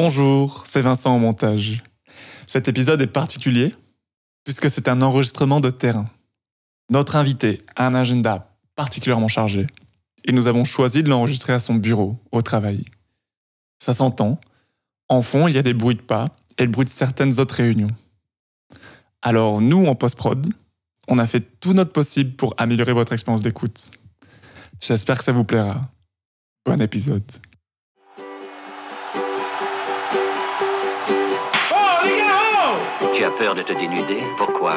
Bonjour, c'est Vincent en montage. Cet épisode est particulier puisque c'est un enregistrement de terrain. Notre invité a un agenda particulièrement chargé et nous avons choisi de l'enregistrer à son bureau, au travail. Ça s'entend. En fond, il y a des bruits de pas et le bruit de certaines autres réunions. Alors nous, en post-prod, on a fait tout notre possible pour améliorer votre expérience d'écoute. J'espère que ça vous plaira. Bon épisode. Tu as peur de te dénuder Pourquoi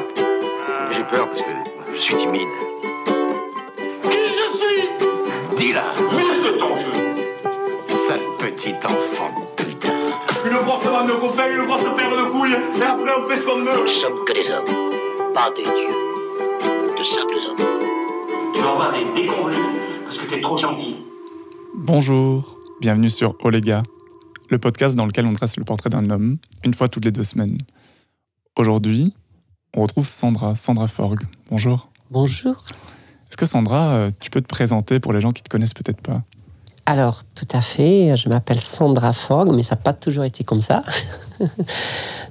J'ai peur parce que je suis timide. Qui je suis Dis-la, Muscle ton jeu sale petit enfant de putain. Une grosse vanne de copain, une grosse paire de couilles, et après on fait ce qu'on Nous veut ne sommes que des hommes, pas des dieux. De simples hommes. Tu vas avoir des déconvenus parce que t'es trop gentil. Bonjour, bienvenue sur Olega, le podcast dans lequel on trace le portrait d'un homme une fois toutes les deux semaines. Aujourd'hui, on retrouve Sandra, Sandra Forgue. Bonjour. Bonjour. Est-ce que Sandra, euh, tu peux te présenter pour les gens qui te connaissent peut-être pas? Alors, tout à fait, je m'appelle Sandra Forg, mais ça n'a pas toujours été comme ça.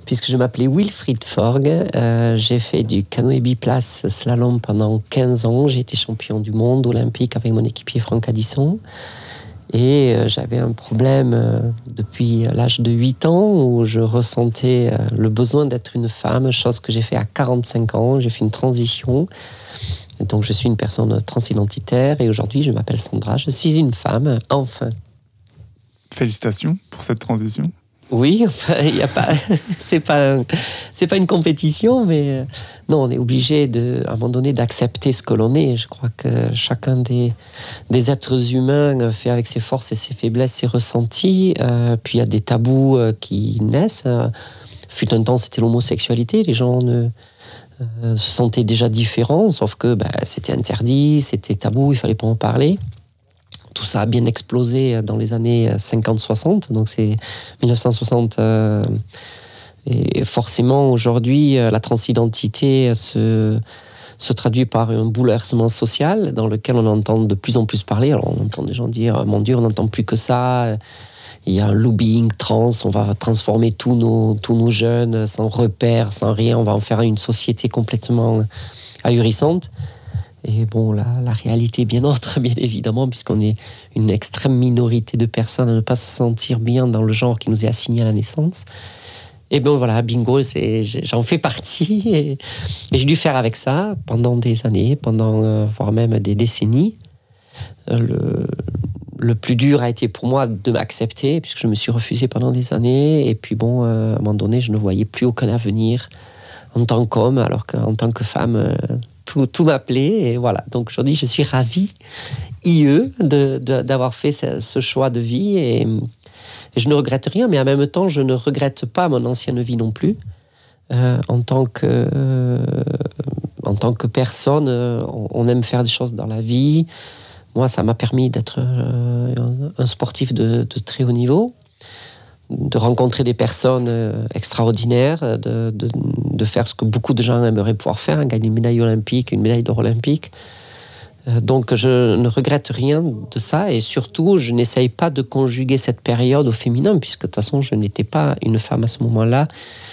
Puisque je m'appelais Wilfried Forg, euh, j'ai fait du canoë biplace slalom pendant 15 ans. J'ai été champion du monde olympique avec mon équipier Franck Addison. Et euh, j'avais un problème euh, depuis l'âge de 8 ans où je ressentais euh, le besoin d'être une femme, chose que j'ai fait à 45 ans. J'ai fait une transition. Donc je suis une personne transidentitaire et aujourd'hui je m'appelle Sandra. Je suis une femme, enfin. Félicitations pour cette transition. Oui, il y a pas, c'est pas, c'est pas une compétition, mais euh, non, on est obligé de, à un moment donné, d'accepter ce que l'on est. Je crois que chacun des, des êtres humains fait avec ses forces et ses faiblesses, ses ressentis. Euh, puis il y a des tabous euh, qui naissent. Euh, Fut un temps, c'était l'homosexualité. Les gens ne, euh, se sentaient déjà différents, sauf que bah, c'était interdit, c'était tabou, il fallait pas en parler. Tout ça a bien explosé dans les années 50-60, donc c'est 1960. euh, et forcément, aujourd'hui, euh, la transidentité se, se traduit par un bouleversement social dans lequel on entend de plus en plus parler. Alors, on entend des gens dire Mon Dieu, on n'entend plus que ça. Il y a un lobbying trans, on va transformer tous nos, tous nos jeunes sans repères, sans rien. On va en faire une société complètement ahurissante. Et bon, la, réalité est bien autre, bien évidemment, puisqu'on est une extrême minorité de personnes à ne pas se sentir bien dans le genre qui nous est assigné à la naissance. Et bien voilà, bingo, j'en fais partie. Et, j'ai dû faire avec ça pendant des années, pendant euh, voire même des décennies. Euh, Le, plus dur a été pour moi de m'accepter, puisque je me suis refusé pendant des années. Et puis bon, euh, à un moment donné, je ne voyais plus aucun avenir en tant qu'homme, alors qu'en tant que femme, tout, m'appelait. Et voilà. Donc aujourd'hui, je suis ravie, IE, d'avoir fait ce, choix de vie. Et, je ne regrette rien, mais en même temps, je ne regrette pas mon ancienne vie non plus. Euh, en, tant que, euh, en tant que personne, euh, on, aime faire des choses dans la vie. Moi, ça m'a permis d'être un- sportif de très haut niveau, de rencontrer des personnes euh, extraordinaires, de, de, de faire ce que beaucoup de gens aimeraient pouvoir faire, gagner une médaille olympique, une médaille d'or olympique. Euh, Donc je ne regrette rien de ça et surtout je n'essaye pas de conjuguer cette période au féminin puisque de toute façon je n'étais pas une femme à ce moment-là.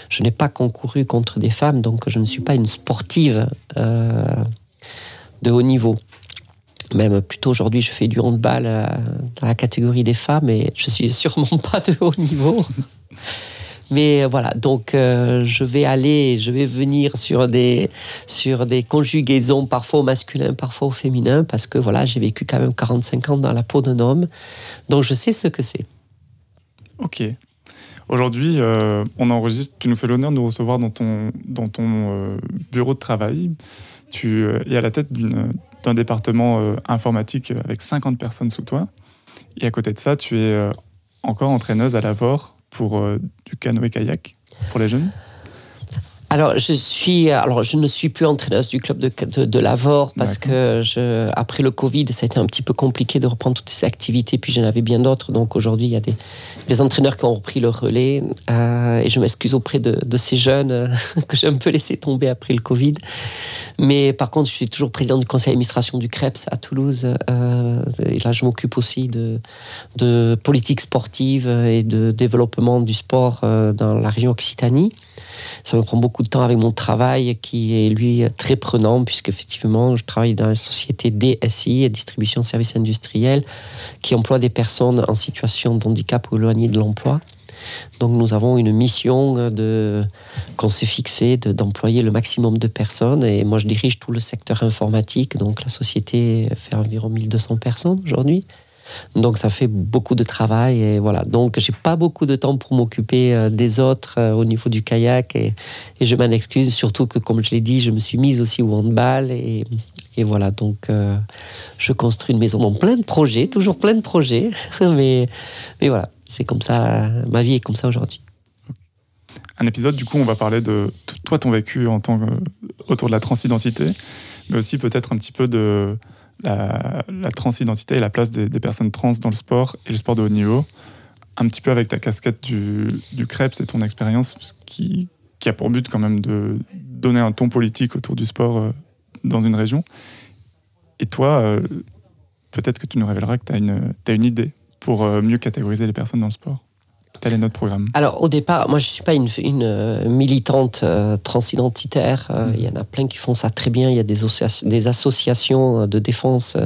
Je n'ai pas concouru contre des femmes donc je ne suis pas une sportive euh, de haut niveau. Même plutôt aujourd'hui je fais du handball euh, dans la catégorie des femmes et je suis sûrement pas de haut niveau. Mais voilà, donc euh, je vais aller, je vais venir sur des, sur des conjugaisons parfois au masculin, parfois au féminin, parce que voilà, j'ai vécu quand même 45 ans dans la peau d'un homme, donc je sais ce que c'est. Ok. Aujourd'hui, euh, on enregistre. Tu nous fais l'honneur de nous recevoir dans ton, dans ton euh, bureau de travail. Tu euh, es à la tête d'une- d'un département euh, informatique avec 50 personnes sous toi. Et à côté de ça, tu es euh, encore entraîneuse à l'avort pour euh, du canoë-kayak pour les jeunes. Alors, je suis, alors, je ne suis plus entraîneuse du club de, de, de Lavore parce que je, après le Covid, ça a été un petit peu compliqué de reprendre toutes ces activités. Puis j'en avais bien d'autres. Donc aujourd'hui, il y a des, des, entraîneurs qui ont repris le relais. Euh, et je m'excuse auprès de, de, ces jeunes euh, que j'ai un peu laissé tomber après le Covid. Mais par contre, je suis toujours président du conseil d'administration du CREPS à Toulouse. Euh, et là, je m'occupe aussi de, de politique sportive et de développement du sport euh, dans la région Occitanie. Ça me prend beaucoup de temps avec mon travail qui est lui très prenant puisque effectivement je travaille dans une société DSI, distribution de services industriels, qui emploie des personnes en situation de handicap ou éloignées de l'emploi. Donc nous avons une mission qu'on s'est fixée d'employer le maximum de personnes et moi je dirige tout le secteur informatique donc la société fait environ 1200 personnes aujourd'hui. Donc ça fait beaucoup de travail et voilà. Donc j'ai pas beaucoup de temps pour m'occuper euh, des autres euh, au niveau du kayak et, je m'en excuse. Surtout que comme je l'ai dit, je me suis mise aussi au handball et, voilà. Donc euh, je construis une maison. Donc plein de projets, toujours plein de projets, mais voilà, c'est comme ça. Ma vie est comme ça aujourd'hui. Un épisode, du coup, on va parler de toi, ton vécu en tant autour de la transidentité, mais aussi peut-être un petit peu de la, transidentité et la place des, personnes trans dans le sport et le sport de haut niveau, un petit peu avec ta casquette du, du et ton expérience qui, a pour but quand même de donner un ton politique autour du sport euh, dans une région. Et toi, euh, peut-être que tu nous révéleras que tu as une idée pour euh, mieux catégoriser les personnes dans le sport. Tel est notre programme. Alors au départ, moi je ne suis pas une, une euh, militante euh, transidentitaire. Euh, il y en a plein qui font ça très bien. Il y a des, des associations de défense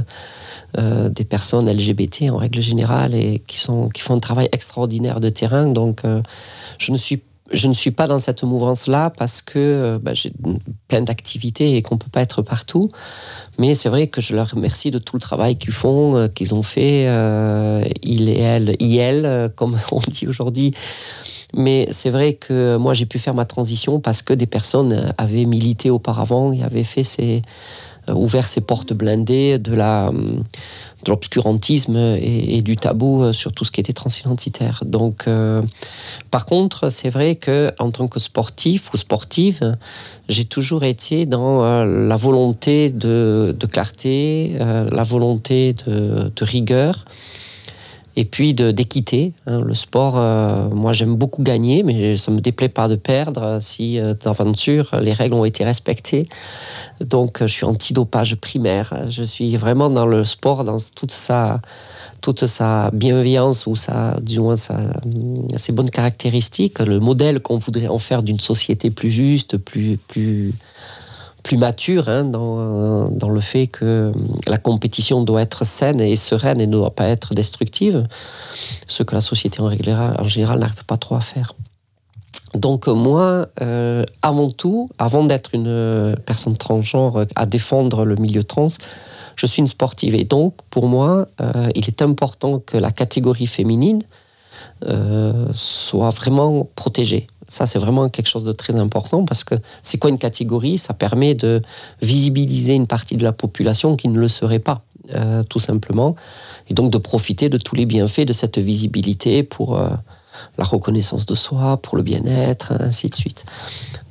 euh, des personnes LGBT en règle générale et qui, sont, qui font un travail extraordinaire de terrain. Donc je ne suis je ne suis pas dans cette mouvance-là parce que bah, j'ai plein d'activités et qu'on ne peut pas être partout. Mais c'est vrai que je leur remercie de tout le travail qu'ils font, euh, qu'ils ont fait, euh, il et elle, IL, euh, comme on dit aujourd'hui. Mais c'est vrai que moi, j'ai pu faire ma transition parce que des personnes avaient milité auparavant et avaient fait ces, ouvert ces portes blindées de la de l'obscurantisme et, du tabou sur tout ce qui était transidentitaire. Donc, euh, par contre, c'est vrai que en tant que sportif ou sportive, j'ai toujours été dans euh, la volonté de, de clarté, euh, la volonté de, de rigueur et puis d'équité. Hein. Le sport, euh, moi j'aime beaucoup gagner, mais ça me déplaît pas de perdre si euh, les règles ont été respectées. Donc je suis anti-dopage primaire. Je suis vraiment dans le sport, dans toute sa, toute sa bienveillance ou sa, du moins sa, ses bonnes caractéristiques, le modèle qu'on voudrait en faire d'une société plus juste, plus, plus, plus mature hein, dans, dans, le fait que la compétition doit être saine et sereine et ne doit pas être destructive, ce que la société en, général n'arrive pas trop à faire. Donc moi, euh, avant tout, avant d'être une personne transgenre à défendre le milieu trans, je suis une sportive et donc pour moi, euh, il est important que la catégorie féminine euh, soit vraiment protégée. Ça, c'est vraiment quelque chose de très important parce que c'est quoi une catégorie? Ça permet de visibiliser une partie de la population qui ne le serait pas, euh, tout simplement. Et donc de profiter de tous les bienfaits de cette visibilité pour euh, la reconnaissance de soi, pour le bien-être, ainsi de suite.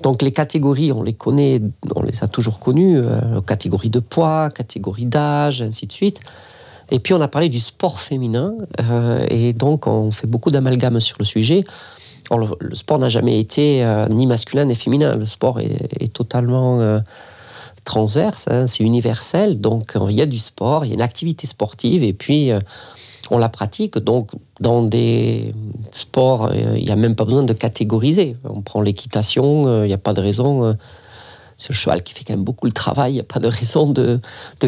Donc les catégories, on les connaît, on les a toujours connues, euh, catégorie de poids, catégorie d'âge, ainsi de suite. Et puis on a parlé du sport féminin, euh, et donc on fait beaucoup d'amalgames sur le sujet. Le, sport n'a jamais été euh, ni masculin ni féminin. Le sport est, totalement euh, transverse, hein, c'est universel. Donc il y a du sport, il y a une activité sportive, et puis on la pratique. Donc dans des sports, il n'y a même pas besoin de catégoriser. On prend l'équitation, il n'y a pas de raison le cheval qui fait quand même beaucoup le travail. Il n'y a pas de raison de,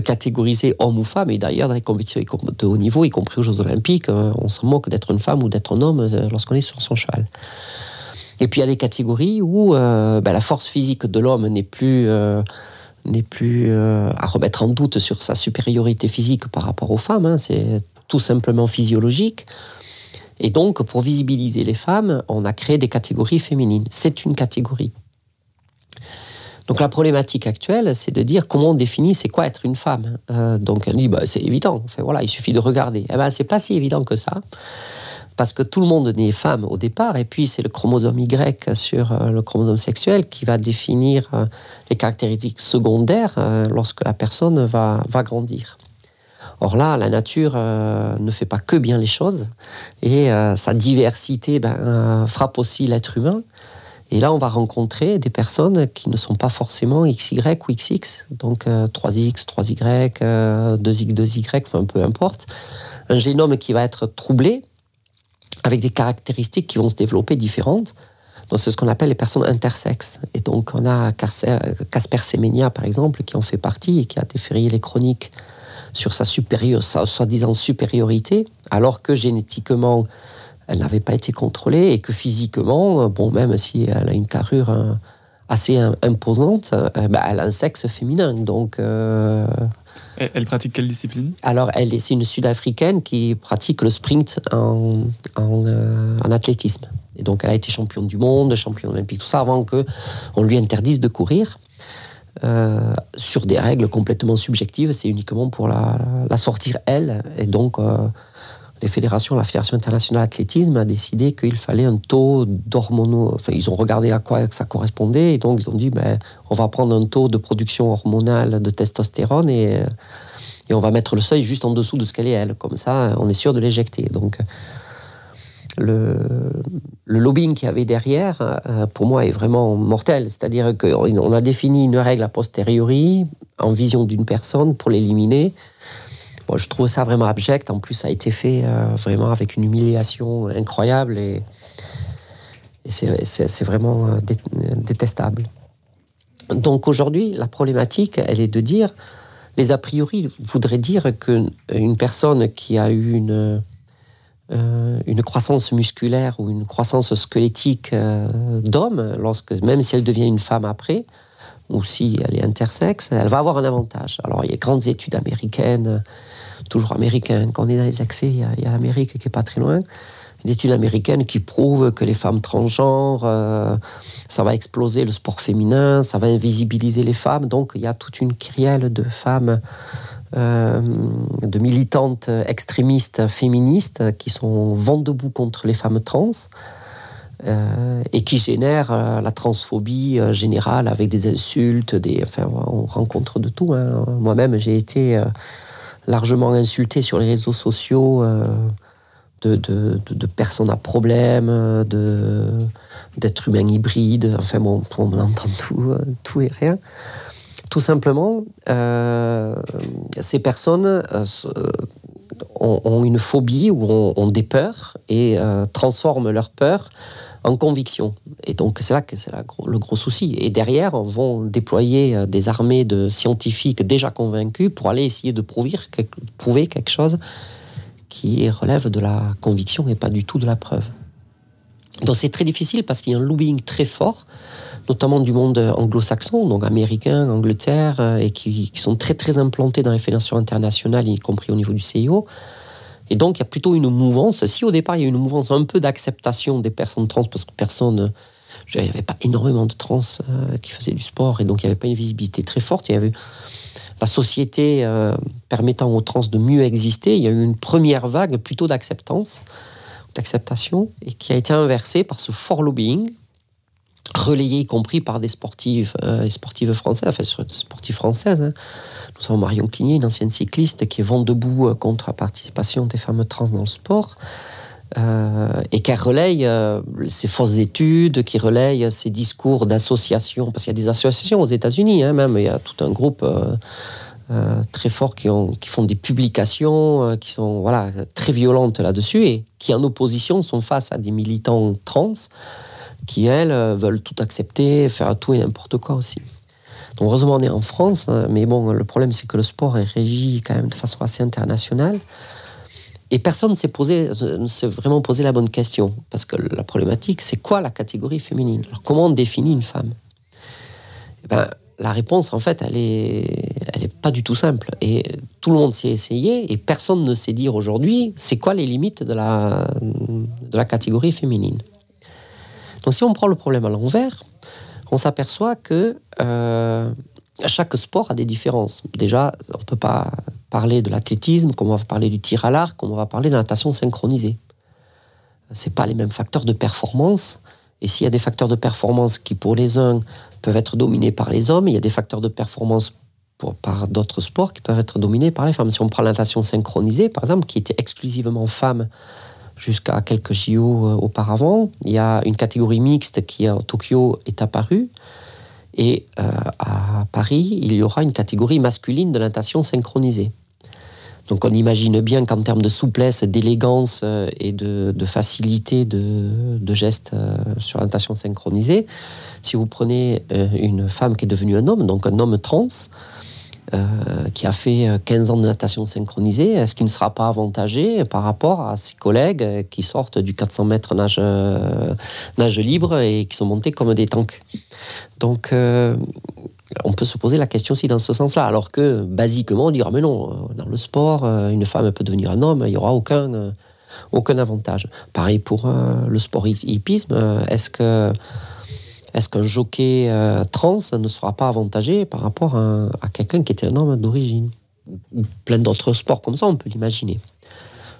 catégoriser homme ou femme. Et d'ailleurs, dans les compétitions de haut niveau, y compris aux Jeux Olympiques, on s'en moque d'être une femme ou d'être un homme lorsqu'on est sur son cheval. Et puis il y a des catégories où euh, ben, la force physique de l'homme n'est plus, euh, euh, à remettre en doute sur sa supériorité physique par rapport aux femmes. Hein. C'est tout simplement physiologique. Et donc, pour visibiliser les femmes, on a créé des catégories féminines. C'est une catégorie. Donc la problématique actuelle, c'est de dire comment on définit c'est quoi être une femme. Euh, donc elle dit bah, c'est évident. Enfin, voilà, il suffit de regarder. Eh ben c'est pas si évident que ça. parce que tout le monde n'est femme au départ, et puis c'est le chromosome Y sur euh, le chromosome sexuel qui va définir euh, les caractéristiques secondaires lorsque la personne va, va grandir. Or là, la nature ne fait pas que bien les choses, et sa diversité ben, frappe aussi l'être humain. Et là, on va rencontrer des personnes qui ne sont pas forcément XY ou XX, donc euh, 3X, 3Y, euh, 2X, 2Y, enfin peu importe. Un génome qui va être troublé, avec des caractéristiques qui vont se développer différentes. Donc, c'est ce qu'on appelle les personnes intersexes. Et donc, on a Casper Semenya, par exemple, qui en fait partie et qui a déféré les chroniques sur sa, sa soi-disant supériorité, alors que génétiquement, elle n'avait pas été contrôlée et que physiquement, euh, bon, même si elle a une carrure euh, assez im- imposante, euh, ben, elle a un sexe féminin. Donc, euh, Elle, elle pratique quelle discipline? alors, elle est, c'est une Sud-Africaine qui pratique le sprint en, en, euh, en athlétisme. Et donc, elle a été championne du monde, championne olympique, tout ça, avant que on lui interdise de courir euh, sur des règles complètement subjectives. C'est uniquement pour la, la sortir elle. Et donc, la Fédération internationale d'athlétisme a décidé qu'il fallait un taux d'hormonaux. Ils ont regardé à quoi ça correspondait. Et donc, ils ont dit, ben, on va prendre un taux de production hormonale de testostérone et euh, et on va mettre le seuil juste en dessous de ce qu'elle est elle. Comme ça, on est sûr de l'éjecter. Donc, le, le lobbying qu'il y avait derrière, euh, pour moi, est vraiment mortel. C'est-à-dire qu'on a défini une règle a posteriori, en vision d'une personne, pour l'éliminer. Bon, je trouve ça vraiment abject. En plus, ça a été fait euh, vraiment avec une humiliation incroyable et, c'est- vraiment euh, dé- détestable. Donc aujourd'hui, la problématique, elle est de dire, les a priori voudraient dire qu'une personne qui a eu une, euh, une croissance musculaire ou une croissance squelettique euh, d'homme, lorsque, même si elle devient une femme après, ou si elle est intersexe, elle va avoir un avantage. Alors il y a grandes études américaines, toujours américaines, quand on est dans les accès, il y a, l'Amérique qui est pas très loin, des études américaines qui prouvent que les femmes transgenres, euh, ça va exploser le sport féminin, ça va invisibiliser les femmes. Donc il y a toute une crielle de femmes, euh, de militantes extrémistes féministes qui sont vent debout contre les femmes trans. euh, et qui génèrent la transphobie générale avec des insultes, des, enfin, on rencontre de tout. hein. Moi-même, j'ai été largement insulté sur les réseaux sociaux euh, de, de- personnes à problème, euh, d'êtres humains hybrides. Enfin bon, on entend tout, euh, tout et rien. Tout simplement, ces personnes ont, une phobie ou ont, ont des peurs et transforment leurs peurs en conviction. Et donc c'est là que c'est le gros souci. Et derrière, on vont déployer euh, des armées de scientifiques déjà convaincus pour aller essayer de prouver, quelque- chose qui relève de la conviction et pas du tout de la preuve. Donc c'est très difficile parce qu'il y a un lobbying très fort, notamment du monde anglo-saxon, donc américain, Angleterre, euh, et qui, qui sont très très implantés dans les fédérations internationales, y compris au niveau du CIO. Et donc il y a plutôt une mouvance. Si au départ il y a une mouvance un peu d'acceptation des personnes trans, parce que personne, il n'y avait pas énormément de trans euh, qui faisaient du sport, et donc il n'y avait pas une visibilité très forte. Il y avait la société euh, permettant aux trans de mieux exister. Il y a eu une première vague plutôt d'acceptance, d'acceptation, et qui a été inversée par ce fort lobbying, relayé y compris par des sportives euh, sportives françaises, enfin sur- sportives françaises. hein. Nous avons Marion Cligné, une ancienne cycliste, qui est vent debout euh, contre la participation des femmes trans dans le sport. euh, et qui relaye euh, ces fausses études, qui relaye ces discours d'associations, parce qu'il y a des associations aux États-Unis, hein, même, il y a tout un groupe euh, euh, très fort qui, qui font des publications euh, qui sont voilà, très violentes là-dessus et qui, en opposition, sont face à des militants trans qui, elles, euh, veulent tout accepter, faire tout et n'importe quoi aussi. Heureusement, on est en France, hein, mais bon, le problème, c'est que le sport est régi quand même de façon assez internationale. Et personne ne ne s'est vraiment posé la bonne question. Parce que la problématique, c'est quoi la catégorie féminine? Comment on définit une femme? Eh ben, La réponse, en fait, elle est, elle est pas du tout simple. Et tout le monde s'est essayé, et personne ne sait dire aujourd'hui c'est quoi les limites de la, de la catégorie féminine. Donc, si on prend le problème à l'envers, on s'aperçoit que euh, chaque sport a des différences. Déjà, on ne peut pas parler de l'athlétisme, comme on va parler du tir à l'arc, comme on va parler de la natation synchronisée. c'est pas les mêmes facteurs de performance. Et s'il y a des facteurs de performance qui, pour les uns, peuvent être dominés par les hommes, il y a des facteurs de performance pour, par d'autres sports qui peuvent être dominés par les femmes. Si on prend la natation synchronisée, par exemple, qui était exclusivement femme jusqu'à quelques JO euh, auparavant, il y a une catégorie mixte qui, à Tokyo, est apparue. Et euh, à Paris, il y aura une catégorie masculine de natation synchronisée. Donc on imagine bien qu'en termes de souplesse, d'élégance euh, et de, facilité de, de gestes sur la natation synchronisée, si vous prenez une femme qui est devenue un homme, donc un homme trans, qui a fait euh, 15 ans de natation synchronisée, est-ce qu'il ne sera pas avantagé par rapport à ses collègues euh, qui sortent du 400 mètres nage, euh, libre et qui sont montés comme des tanks? Donc, euh, on peut se poser la question aussi dans ce sens-là. Alors que, basiquement, on dira, mais non, euh, dans le sport, euh, une femme peut devenir un homme, il n'y aura aucun, euh, aucun avantage. Pareil pour euh, le sport hi- hippisme. euh, Est-ce que est-ce qu'un jockey euh, trans ne sera pas avantagé par rapport à, quelqu'un qui était un homme d'origine plein d'autres sports comme ça, on peut l'imaginer.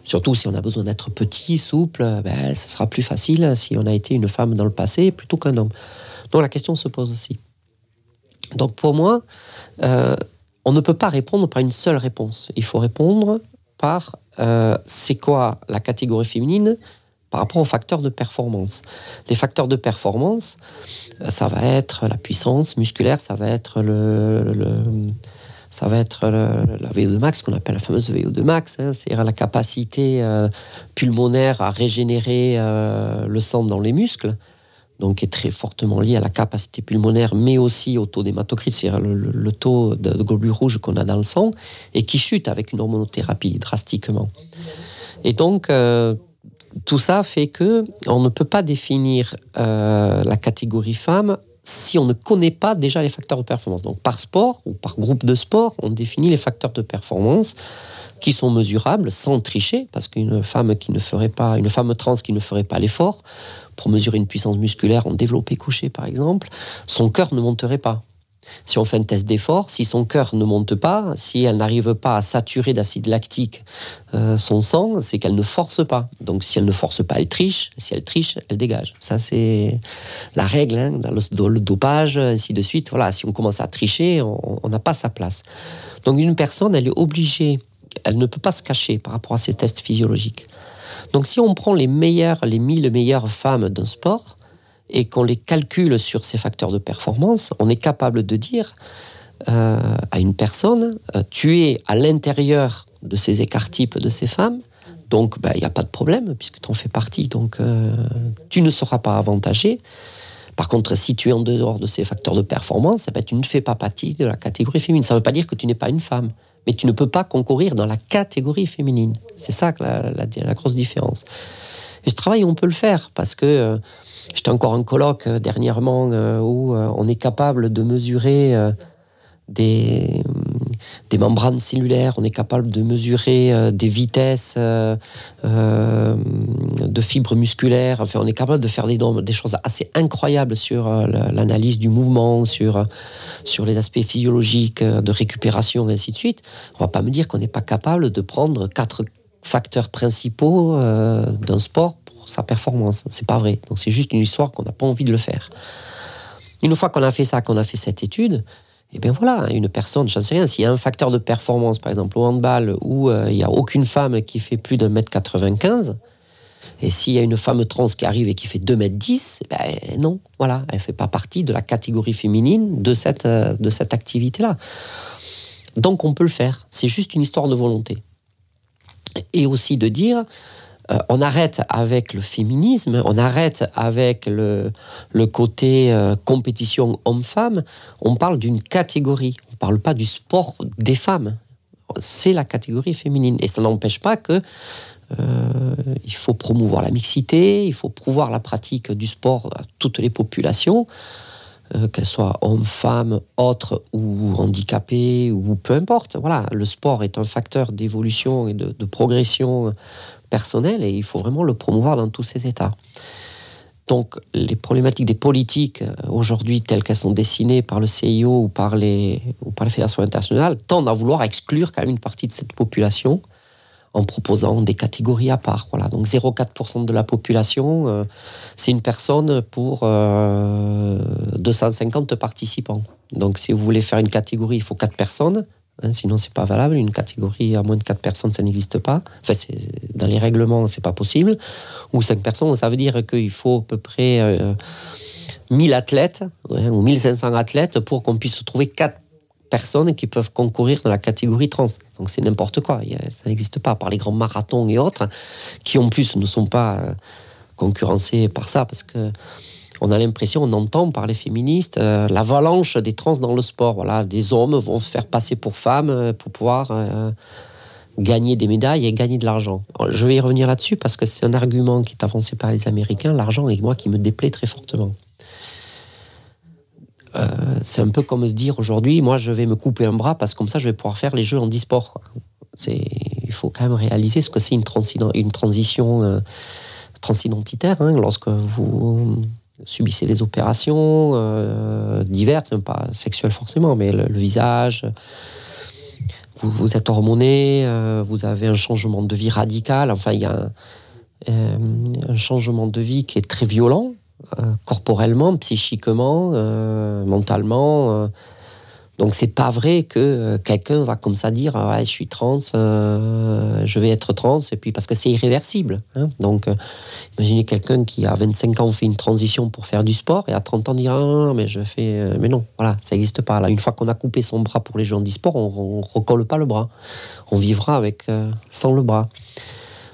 Surtout si on a besoin d'être petit, souple, ben, ce sera plus facile si on a été une femme dans le passé plutôt qu'un homme. Donc la question se pose aussi. Donc pour moi, euh, on ne peut pas répondre par une seule réponse. Il faut répondre par euh, c'est quoi la catégorie féminine par rapport aux facteurs de performance. Les facteurs de performance, euh, ça va être la puissance musculaire, ça va être le, ça va être la VO2 max, qu'on appelle la fameuse VO2 max, hein, c'est-à-dire la capacité euh, pulmonaire à régénérer euh, le sang dans les muscles, donc est très fortement lié à la capacité pulmonaire, mais aussi au taux d'hématocrite, c'est-à-dire le, taux de, globules rouges qu'on a dans le sang, et qui chute avec une hormonothérapie drastiquement. Et donc, tout ça fait que on ne peut pas définir euh, la catégorie femme si on ne connaît pas déjà les facteurs de performance. Donc par sport ou par groupe de sport, on définit les facteurs de performance qui sont mesurables sans tricher, parce qu'une femme qui ne ferait pas, une femme trans qui ne ferait pas l'effort pour mesurer une puissance musculaire en développé couché par exemple, son cœur ne monterait pas. Si on fait un test d'effort, si son cœur ne monte pas, si elle n'arrive pas à saturer d'acide lactique euh, son sang, c'est qu'elle ne force pas. Donc si elle ne force pas, elle triche. Si elle triche, elle dégage. Ça, c'est la règle hein, dans, le, dopage, ainsi de suite. Voilà, si on commence à tricher, on on n'a pas sa place. Donc une personne, elle est obligée, elle ne peut pas se cacher par rapport à ces tests physiologiques. Donc si on prend les meilleures, les 1000 meilleures femmes d'un sport, et qu'on les calcule sur ces facteurs de performance, on est capable de dire euh, à une personne, euh, tu es à l'intérieur de ces écarts types de ces femmes, donc ben, il n'y a pas de problème puisque tu en fais partie, donc euh, tu ne seras pas avantagé. Par contre, si tu es en dehors de ces facteurs de performance, eh ben, tu ne fais pas partie de la catégorie féminine. Ça ne veut pas dire que tu n'es pas une femme, mais tu ne peux pas concourir dans la catégorie féminine. C'est ça la- la grosse différence. Et ce travail, on peut le faire parce que euh, j'étais encore en colloque euh, dernièrement euh, où on est capable de mesurer des, membranes cellulaires, on est capable de mesurer des vitesses de fibres musculaires, enfin on est capable de faire des, des choses assez incroyables sur la- l'analyse du mouvement, sur, sur les aspects physiologiques de récupération et ainsi de suite. On va pas me dire qu'on n'est pas capable de prendre quatre facteurs principaux euh, d'un sport pour sa performance. C'est pas vrai. Donc c'est juste une histoire qu'on n'a pas envie de le faire. Une fois qu'on a fait ça, qu'on a fait cette étude, et bien voilà, une personne, j'en sais rien, s'il y a un facteur de performance, par exemple au handball, où euh, il n'y a aucune femme qui fait plus d'un mètre 95, et s'il y a une femme trans qui arrive et qui fait 2 mètres 10, ben non, voilà, elle ne fait pas partie de la catégorie féminine de cette, euh, de cette activité-là. Donc on peut le faire, c'est juste une histoire de volonté. Et aussi de dire, euh, on arrête avec le féminisme, on arrête avec le, le côté euh, compétition homme-femme, on parle d'une catégorie, on ne parle pas du sport des femmes. C'est la catégorie féminine. Et ça n'empêche pas que euh, il faut promouvoir la mixité, il faut promouvoir la pratique du sport à toutes les populations, euh, qu'elles soient hommes, femmes, autres ou handicapés ou peu importe. Voilà, le sport est un facteur d'évolution et de, progression personnelle et il faut vraiment le promouvoir dans tous ses états. Donc les problématiques des politiques euh, aujourd'hui telles qu'elles sont dessinées par le CIO ou par les, ou par les fédérations internationales tendent à vouloir exclure quand même une partie de cette population en proposant des catégories à part. Voilà. Donc 0,4% de la population, euh, c'est une personne pour euh, 250 participants. Donc si vous voulez faire une catégorie, il faut 4 personnes. hein, sinon, c'est pas valable. Une catégorie à moins de 4 personnes, ça n'existe pas. Enfin, dans les règlements, c'est pas possible. Ou 5 personnes, ça veut dire qu'il faut à peu près euh, 1000 athlètes ouais, ou 1500 athlètes pour qu'on puisse trouver 4 personnes qui peuvent concourir dans la catégorie trans. Donc c'est n'importe quoi, ça n'existe pas, par les grands marathons et autres, qui en plus ne sont pas euh, concurrencés par ça, parce que on a l'impression, on entend par les féministes, euh, l'avalanche des trans dans le sport. Voilà, des hommes vont se faire passer pour femmes euh, pour pouvoir gagner des médailles et gagner de l'argent. Je vais y revenir là-dessus parce que c'est un argument qui est avancé par les Américains, l'argent, et moi qui me déplaît très fortement. Euh, c'est un peu comme dire aujourd'hui, moi je vais me couper un bras parce que comme ça je vais pouvoir faire les jeux en e-sport. il faut quand même réaliser ce que c'est une, transi- une transition euh, transidentitaire. hein, lorsque vous subissez des opérations euh, diverses, même pas sexuelles forcément, mais le, visage, vous, êtes hormoné, vous avez un changement de vie radical. Enfin, il y a un changement de vie qui est très violent, euh, corporellement, psychiquement, euh, mentalement. euh. donc c'est pas vrai que quelqu'un va comme ça dire Ah je suis trans, je vais être trans, et puis parce que c'est irréversible. hein. Donc imaginez quelqu'un qui à 25 ans fait une transition pour faire du sport et à 30 ans dire ah, mais je fais mais non voilà ça n'existe pas là une fois qu'on a coupé son bras pour les jeux en e-sport on, on recolle pas le bras on vivra avec sans le bras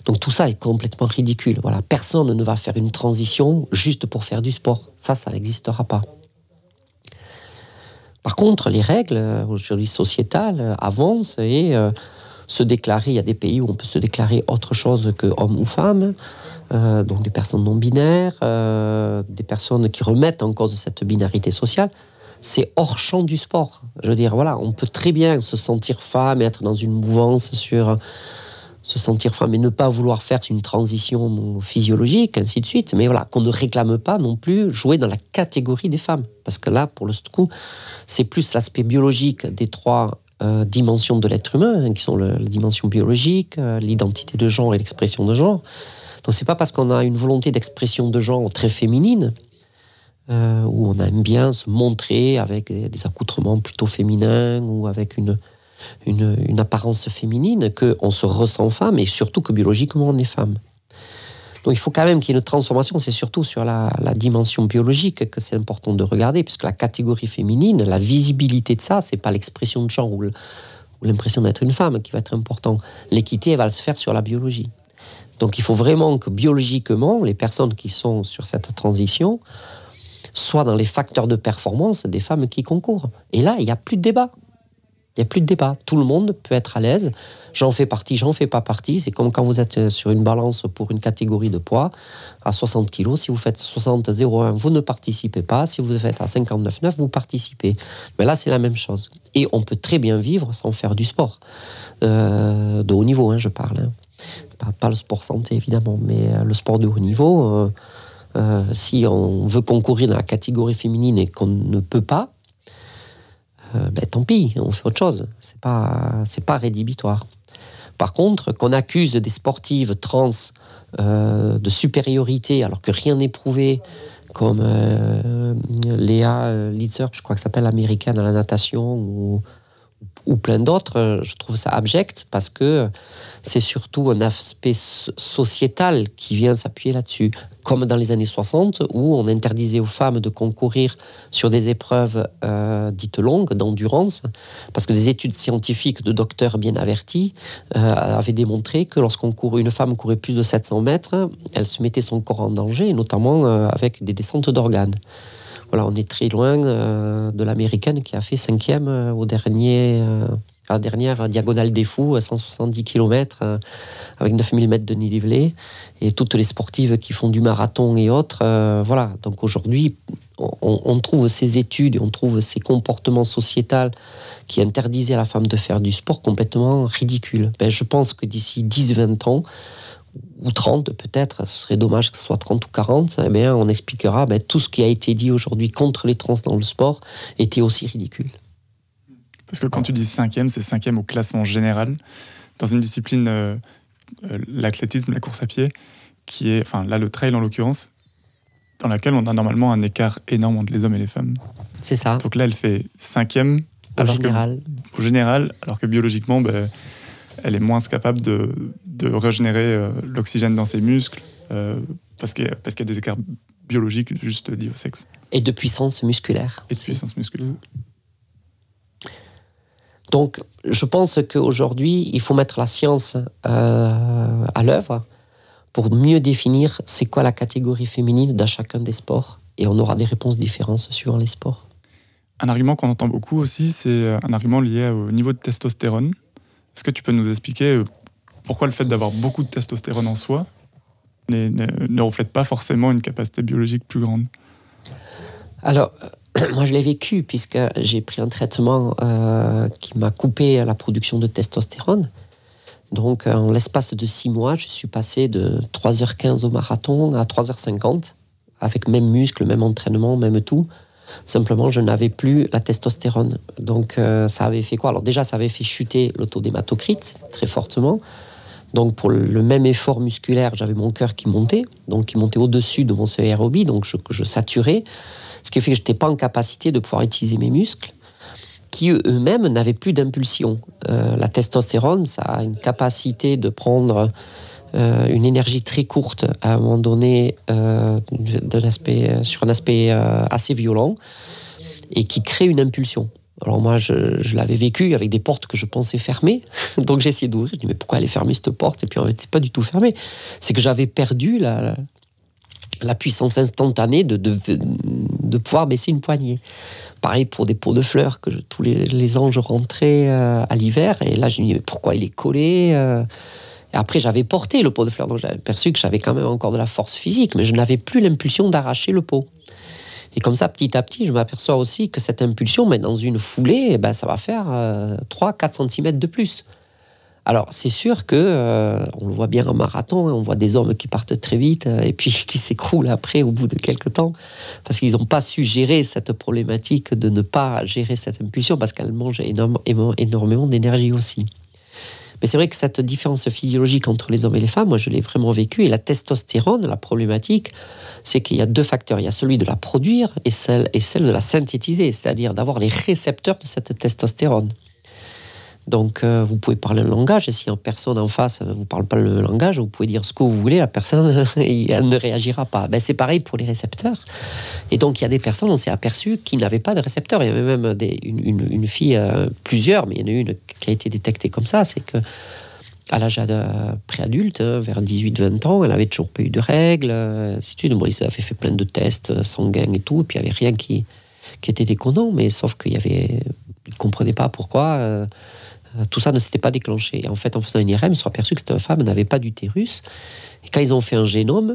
donc tout ça est complètement ridicule. Voilà, personne ne va faire une transition juste pour faire du sport. Ça, ça n'existera pas. Par contre, les règles euh, aujourd'hui sociétales euh, avancent et euh, se déclarer, il y a des pays où on peut se déclarer autre chose que homme ou femme, donc des personnes non binaires, des personnes qui remettent en cause cette binarité sociale. C'est hors champ du sport. Je veux dire, voilà, on peut très bien se sentir femme, être dans une mouvance sur se sentir femme et ne pas vouloir faire une transition physiologique, ainsi de suite. Mais voilà, qu'on ne réclame pas non plus jouer dans la catégorie des femmes. Parce que là, pour le coup, c'est plus l'aspect biologique des trois euh, dimensions de l'être humain, hein, qui sont la dimension biologique, euh, l'identité de genre et l'expression de genre. Donc c'est pas parce qu'on a une volonté d'expression de genre très féminine, euh, où on aime bien se montrer avec des accoutrements plutôt féminins ou avec une, une, apparence féminine, qu'on se ressent femme et surtout que biologiquement on est femme. Donc il faut quand même qu'il y ait une transformation, c'est surtout sur la, dimension biologique que c'est important de regarder, puisque la catégorie féminine, la visibilité de ça, c'est pas l'expression de genre ou l'impression d'être une femme qui va être important. L'équité, elle va se faire sur la biologie. Donc il faut vraiment que biologiquement, les personnes qui sont sur cette transition soient dans les facteurs de performance des femmes qui concourent. Et là, il n'y a plus de débat. Il n'y a plus de débat. Tout le monde peut être à l'aise. J'en fais partie, j'en fais pas partie. C'est comme quand vous êtes sur une balance pour une catégorie de poids à 60 kg. Si vous faites 60,01, vous ne participez pas. Si vous faites à 59,9, vous participez. Mais là, c'est la même chose. Et on peut très bien vivre sans faire du sport. Euh, de haut niveau, hein, je parle. hein. Pas, le sport santé, évidemment, mais euh, le sport de haut niveau. euh, euh, si on veut concourir dans la catégorie féminine et qu'on ne peut pas, euh, ben, tant pis, on fait autre chose. C'est pas, pas rédhibitoire. Par contre, qu'on accuse des sportives trans euh, de supériorité alors que rien n'est prouvé, comme euh, Léa euh, Litzer, je crois que s'appelle américaine à la natation, ou, ou plein d'autres, euh, je trouve ça abject parce que c'est surtout un aspect so- sociétal qui vient s'appuyer là-dessus. Comme dans les années 60, où on interdisait aux femmes de concourir sur des épreuves euh, dites longues, d'endurance, parce que des études scientifiques de docteurs bien avertis euh, avaient démontré que lorsqu'on court, une femme courait plus de 700 mètres, elle se mettait son corps en danger, notamment avec des descentes d'organes. Voilà, on est très loin euh, de l'américaine qui a fait cinquième euh, au dernier, euh, à la dernière diagonale des fous, à 170 km, avec 9000 mètres de dénivelé. Et toutes les sportives qui font du marathon et autres. voilà, donc aujourd'hui, on, trouve ces études on trouve ces comportements sociétals qui interdisaient à la femme de faire du sport complètement ridicules. Ben, je pense que d'ici 10-20 ans, ou 30 peut-être, ce serait dommage que ce soit 30 ou 40, eh bien, on expliquera ben, tout ce qui a été dit aujourd'hui contre les trans dans le sport était aussi ridicule. Parce que quand tu dis cinquième, c'est cinquième au classement général. Dans une discipline euh, euh, l'athlétisme, la course à pied, qui est, enfin là le trail en l'occurrence, dans laquelle on a normalement un écart énorme entre les hommes et les femmes. C'est ça, Donc là, elle fait cinquième que- général. au général, alors que biologiquement, ben, elle est moins capable de, de régénérer euh, l'oxygène dans ses muscles euh, parce qu'il y, parce y a des écarts biologiques juste liés au sexe Et de puissance musculaire. et de puissance musculaire. Donc, je pense qu'aujourd'hui, il faut mettre la science euh, à l'œuvre pour mieux définir c'est quoi la catégorie féminine dans chacun des sports. Et on aura des réponses différentes suivant les sports. Un argument qu'on entend beaucoup aussi, c'est un argument lié au niveau de testostérone. Est-ce que tu peux nous expliquer euh, pourquoi le fait d'avoir beaucoup de testostérone en soi ne, reflète pas forcément une capacité biologique plus grande? Alors, moi, je l'ai vécu puisque j'ai pris un traitement euh, qui m'a coupé la production de testostérone. Donc, euh, en l'espace de six mois, je suis passé de 3h15 au marathon à 3h50, avec même muscle, même entraînement, même tout. Simplement, je n'avais plus la testostérone. Donc, euh, ça avait fait quoi? Alors, déjà, ça avait fait chuter le taux d'hématocrite très fortement. Donc, pour le même effort musculaire, j'avais mon cœur qui montait, donc qui montait au-dessus de mon aérobie, donc je, je saturais. Ce qui fait que je n'étais pas en capacité de pouvoir utiliser mes muscles, qui eux- eux-mêmes n'avaient plus d'impulsion. Euh, la testostérone, ça a une capacité de prendre euh, une énergie très courte à un moment donné euh, aspect- sur un aspect euh, assez violent et qui crée une impulsion. Alors moi, je, l'avais vécu avec des portes que je pensais fermées. Donc j'ai essayé d'ouvrir. Je dis, mais pourquoi elle est fermée, cette porte? Et puis en fait, c'est pas du tout fermé. C'est que j'avais perdu la, la- puissance instantanée de, de, pouvoir baisser une poignée. Pareil pour des pots de fleurs, que tous les, les ans je rentrais euh, à l'hiver, et là je me dis, mais pourquoi il est collé euh? Après j'avais porté le pot de fleurs, donc j'avais perçu que j'avais quand même encore de la force physique, mais je n'avais plus l'impulsion d'arracher le pot. Et comme ça, petit à petit, je m'aperçois aussi que cette impulsion, mais dans une foulée, eh ben, ça va faire 3-4 cm de plus. Alors, c'est sûr que euh, on le voit bien en marathon, hein, on voit des hommes qui partent très vite euh, et puis qui s'écroulent après au bout de quelques temps parce qu'ils n'ont pas su gérer cette problématique de ne pas gérer cette impulsion parce qu'elle mange énormément d'énergie aussi. Mais c'est vrai que cette différence physiologique entre les hommes et les femmes, moi je l'ai vraiment vécu. Et la testostérone, la problématique, c'est qu'il y a deux facteurs. Il y a celui de la produire et celle, et celle de la synthétiser, c'est-à-dire d'avoir les récepteurs de cette testostérone. Donc, euh, vous pouvez parler un langage, et si une personne en face ne vous parle pas le langage, vous pouvez dire ce que vous voulez, la personne, elle ne réagira pas. Ben, c'est pareil pour les récepteurs. Et donc, il y a des personnes, on s'est aperçu, qui n'avaient pas de récepteurs. Il y avait même une, une- fille, euh, plusieurs, mais il y en a une qui a été détectée comme ça, c'est que à l'âge préadulte, hein, vers 18-20 ans, elle avait toujours pas eu de règles, euh, ainsi ils avaient fait plein de tests sanguins et tout, et puis il n'y avait rien qui, qui était déconnant, mais sauf qu'il y avait... Ils ne comprenaient pas pourquoi tout ça ne s'était pas déclenché. Et en fait, en faisant une IRM, ils se sont aperçus que cette femme n'avait pas d'utérus. Et quand ils ont fait un génome,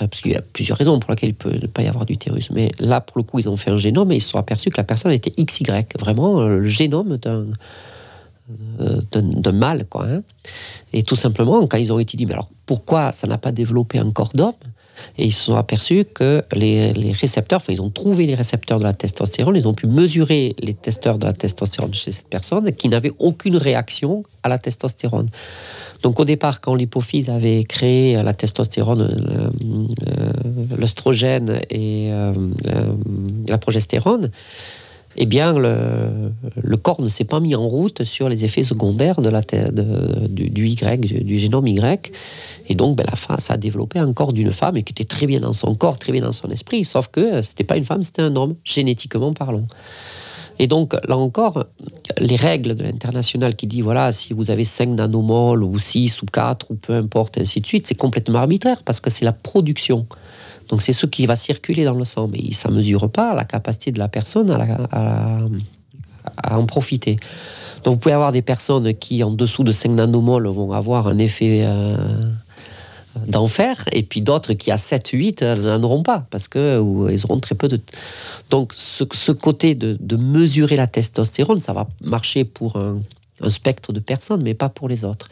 euh, parce qu'il y a plusieurs raisons pour lesquelles il peut pas y avoir d'utérus, mais là, pour le coup, ils ont fait un génome et ils se sont aperçus que la personne était XY, vraiment euh, le génome euh, d'un mâle, quoi. hein. Et tout simplement, quand ils ont étudié, mais alors pourquoi ça n'a pas développé un corps d'homme Et ils se sont aperçus que les, récepteurs, enfin, ils ont trouvé les récepteurs de la testostérone, ils ont pu mesurer les testeurs de la testostérone chez cette personne qui n'avait aucune réaction à la testostérone. Donc au départ, quand l'hypophyse avait créé la testostérone, euh, euh, l'œstrogène et euh, la progestérone, eh bien, le, corps ne s'est pas mis en route sur les effets secondaires de la, du, Y, du, génome Y. Et donc, ben, ça a développé un corps d'une femme et qui était très bien dans son corps, très bien dans son esprit, sauf que ce n'était pas une femme, c'était un homme, génétiquement parlant. Et donc, là encore, les règles de l'international qui dit, voilà, si vous avez 5 nanomoles ou 6 ou 4 ou peu importe, ainsi de suite, c'est complètement arbitraire parce que c'est la production. Donc, c'est ce qui va circuler dans le sang, mais ça ne mesure pas la capacité de la personne à, en profiter. Donc, vous pouvez avoir des personnes qui, en dessous de 5 nanomoles, vont avoir un effet euh, d'enfer, et puis d'autres qui, à 7, 8, euh, n'en auront pas, parce que ou, ils auront très peu de... Donc, ce, côté de, mesurer la testostérone, ça va marcher pour un spectre de personnes, mais pas pour les autres.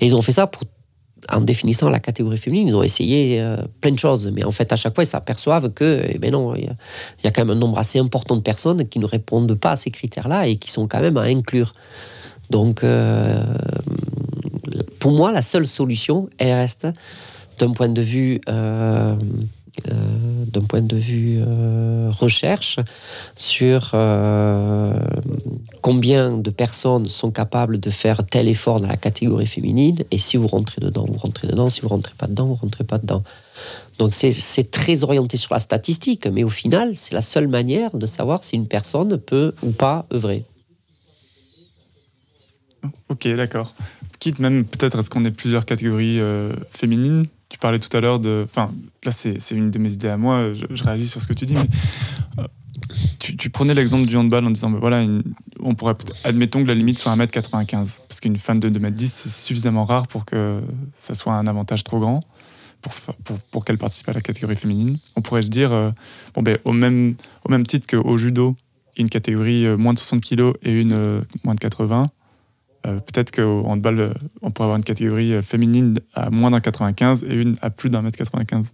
Et ils ont fait ça pour en définissant la catégorie féminine, ils ont essayé euh, plein de choses, mais en fait, à chaque fois, ils s'aperçoivent que, eh ben non, il y, a- quand même un nombre assez important de personnes qui ne répondent pas à ces critères-là et qui sont quand même à inclure. Donc, euh, pour moi, la seule solution, elle reste d'un point de vue euh, d'un point de vue euh, recherche sur euh, combien de personnes sont capables de faire tel effort dans la catégorie féminine et si vous rentrez dedans, vous rentrez dedans, si vous rentrez pas dedans, vous rentrez pas dedans. Donc c'est- très orienté sur la statistique, mais au final, c'est la seule manière de savoir si une personne peut ou pas œuvrer. Ok, d'accord. Quitte même peut-être à ce qu'on ait plusieurs catégories euh, féminines. Tu parlais tout à l'heure de. Enfin, là, c'est une de mes idées à moi. Je, réagis sur ce que tu dis, mais euh, tu, prenais l'exemple du handball en disant, bah, voilà, on pourrait, admettons que la limite soit 1m95, parce qu'une femme de 2m10, c'est suffisamment rare pour que ça soit un avantage trop grand pour, pour, qu'elle participe à la catégorie féminine. On pourrait se dire, euh, bon, ben, au, même, au même titre qu'au judo, une catégorie euh, moins de 60 kg et une moins de 80. Euh, Peut-être qu'au handball, euh, on pourrait avoir une catégorie euh, féminine à moins d'un 95 et une à plus d'un mètre 95.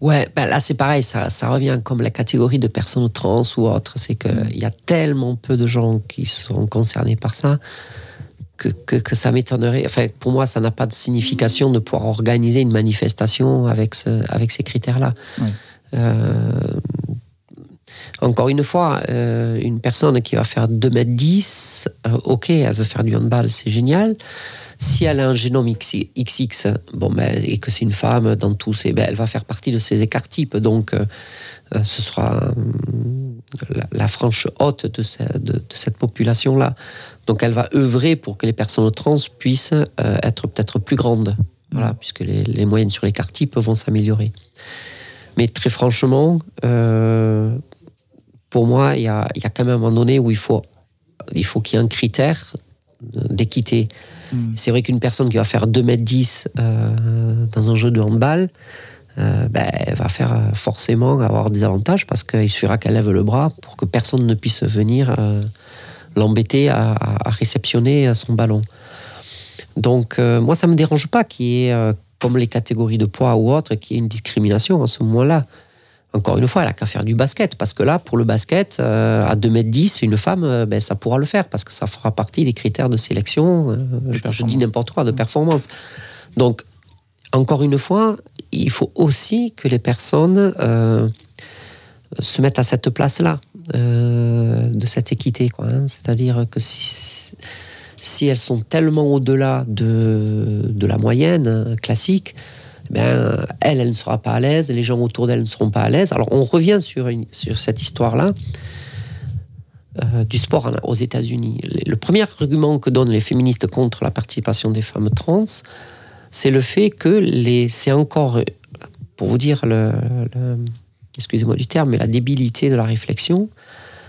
Ouais, ben là c'est pareil, ça, ça revient comme la catégorie de personnes trans ou autres. C'est qu'il y a tellement peu de gens qui sont concernés par ça que, que, que ça m'étonnerait. Enfin, pour moi, ça n'a pas de signification de pouvoir organiser une manifestation avec, ce, avec ces critères-là. Oui. Euh, encore une fois, euh, une personne qui va faire 2m10, euh, ok, elle veut faire du handball, c'est génial. Si elle a un génome X- XX, bon, ben, et que c'est une femme dans tous ces, ben, elle va faire partie de ces écarts types. Donc, euh, ce sera la, la franche haute de, ce- de- de cette population-là. Donc, elle va œuvrer pour que les personnes trans puissent être peut-être plus grandes. Voilà, puisque les, les moyennes sur l'écart type vont s'améliorer. Mais très franchement, euh, pour moi, il y a, il y a quand même un moment donné où il faut, il faut qu'il y ait un critère d'équité. Mm. C'est vrai qu'une personne qui va faire 2m10 euh, dans un jeu de handball, euh, ben, elle va faire euh, forcément avoir des avantages parce qu'il suffira qu'elle lève le bras pour que personne ne puisse venir euh, l'embêter à, à- à réceptionner son ballon. Donc, moi, ça ne me dérange pas qu'il y ait, comme les catégories de poids ou autres, qu'il y ait une discrimination à ce moment-là. Encore une fois, elle a qu'à faire du basket, parce que là, pour le basket, euh, à 2m10, une femme, euh, ben, ça pourra le faire, parce que ça fera partie des critères de sélection, euh, je, dis n'importe quoi, de performance. Donc, encore une fois, il faut aussi que les personnes se mettent à cette place-là, de cette équité. quoi, hein. C'est-à-dire que si, si elles sont tellement au-delà de, de la moyenne euh, classique, ben, elle, elle ne sera pas à l'aise, les gens autour d'elle ne seront pas à l'aise. Alors on revient sur, sur cette histoire-là euh, du sport aux États-Unis. Le, premier argument que donnent les féministes contre la participation des femmes trans, c'est le fait que les, c'est encore, euh, pour vous dire, le, le- excusez-moi du terme, mais la débilité de la réflexion,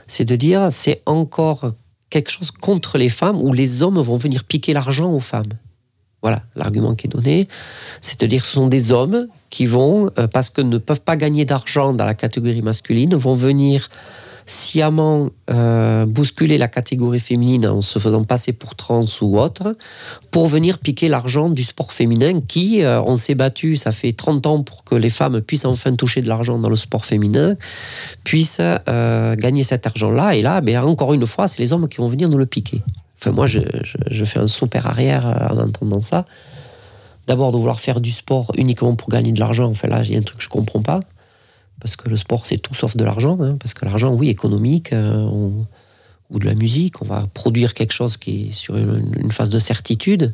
c'est de dire c'est encore quelque chose contre les femmes où les hommes vont venir piquer l'argent aux femmes. Voilà l'argument qui est donné. C'est-à-dire ce sont des hommes qui vont, euh, parce que ne peuvent pas gagner d'argent dans la catégorie masculine, vont venir sciemment euh, bousculer la catégorie féminine en se faisant passer pour trans ou autre, pour venir piquer l'argent du sport féminin qui, euh, on s'est battu, ça fait 30 ans pour que les femmes puissent enfin toucher de l'argent dans le sport féminin, puissent gagner cet argent-là. Et là, ben, encore une fois, c'est les hommes qui vont venir nous le piquer. Enfin, moi, je, je- fais un super arrière euh, en entendant ça. D'abord, de vouloir faire du sport uniquement pour gagner de l'argent. Enfin, là, il y a un truc que je comprends pas. Parce que le sport, c'est tout sauf de l'argent. hein. parce que l'argent, oui, économique, euh, ou de la musique, on va produire quelque chose qui est sur une, une phase de certitude.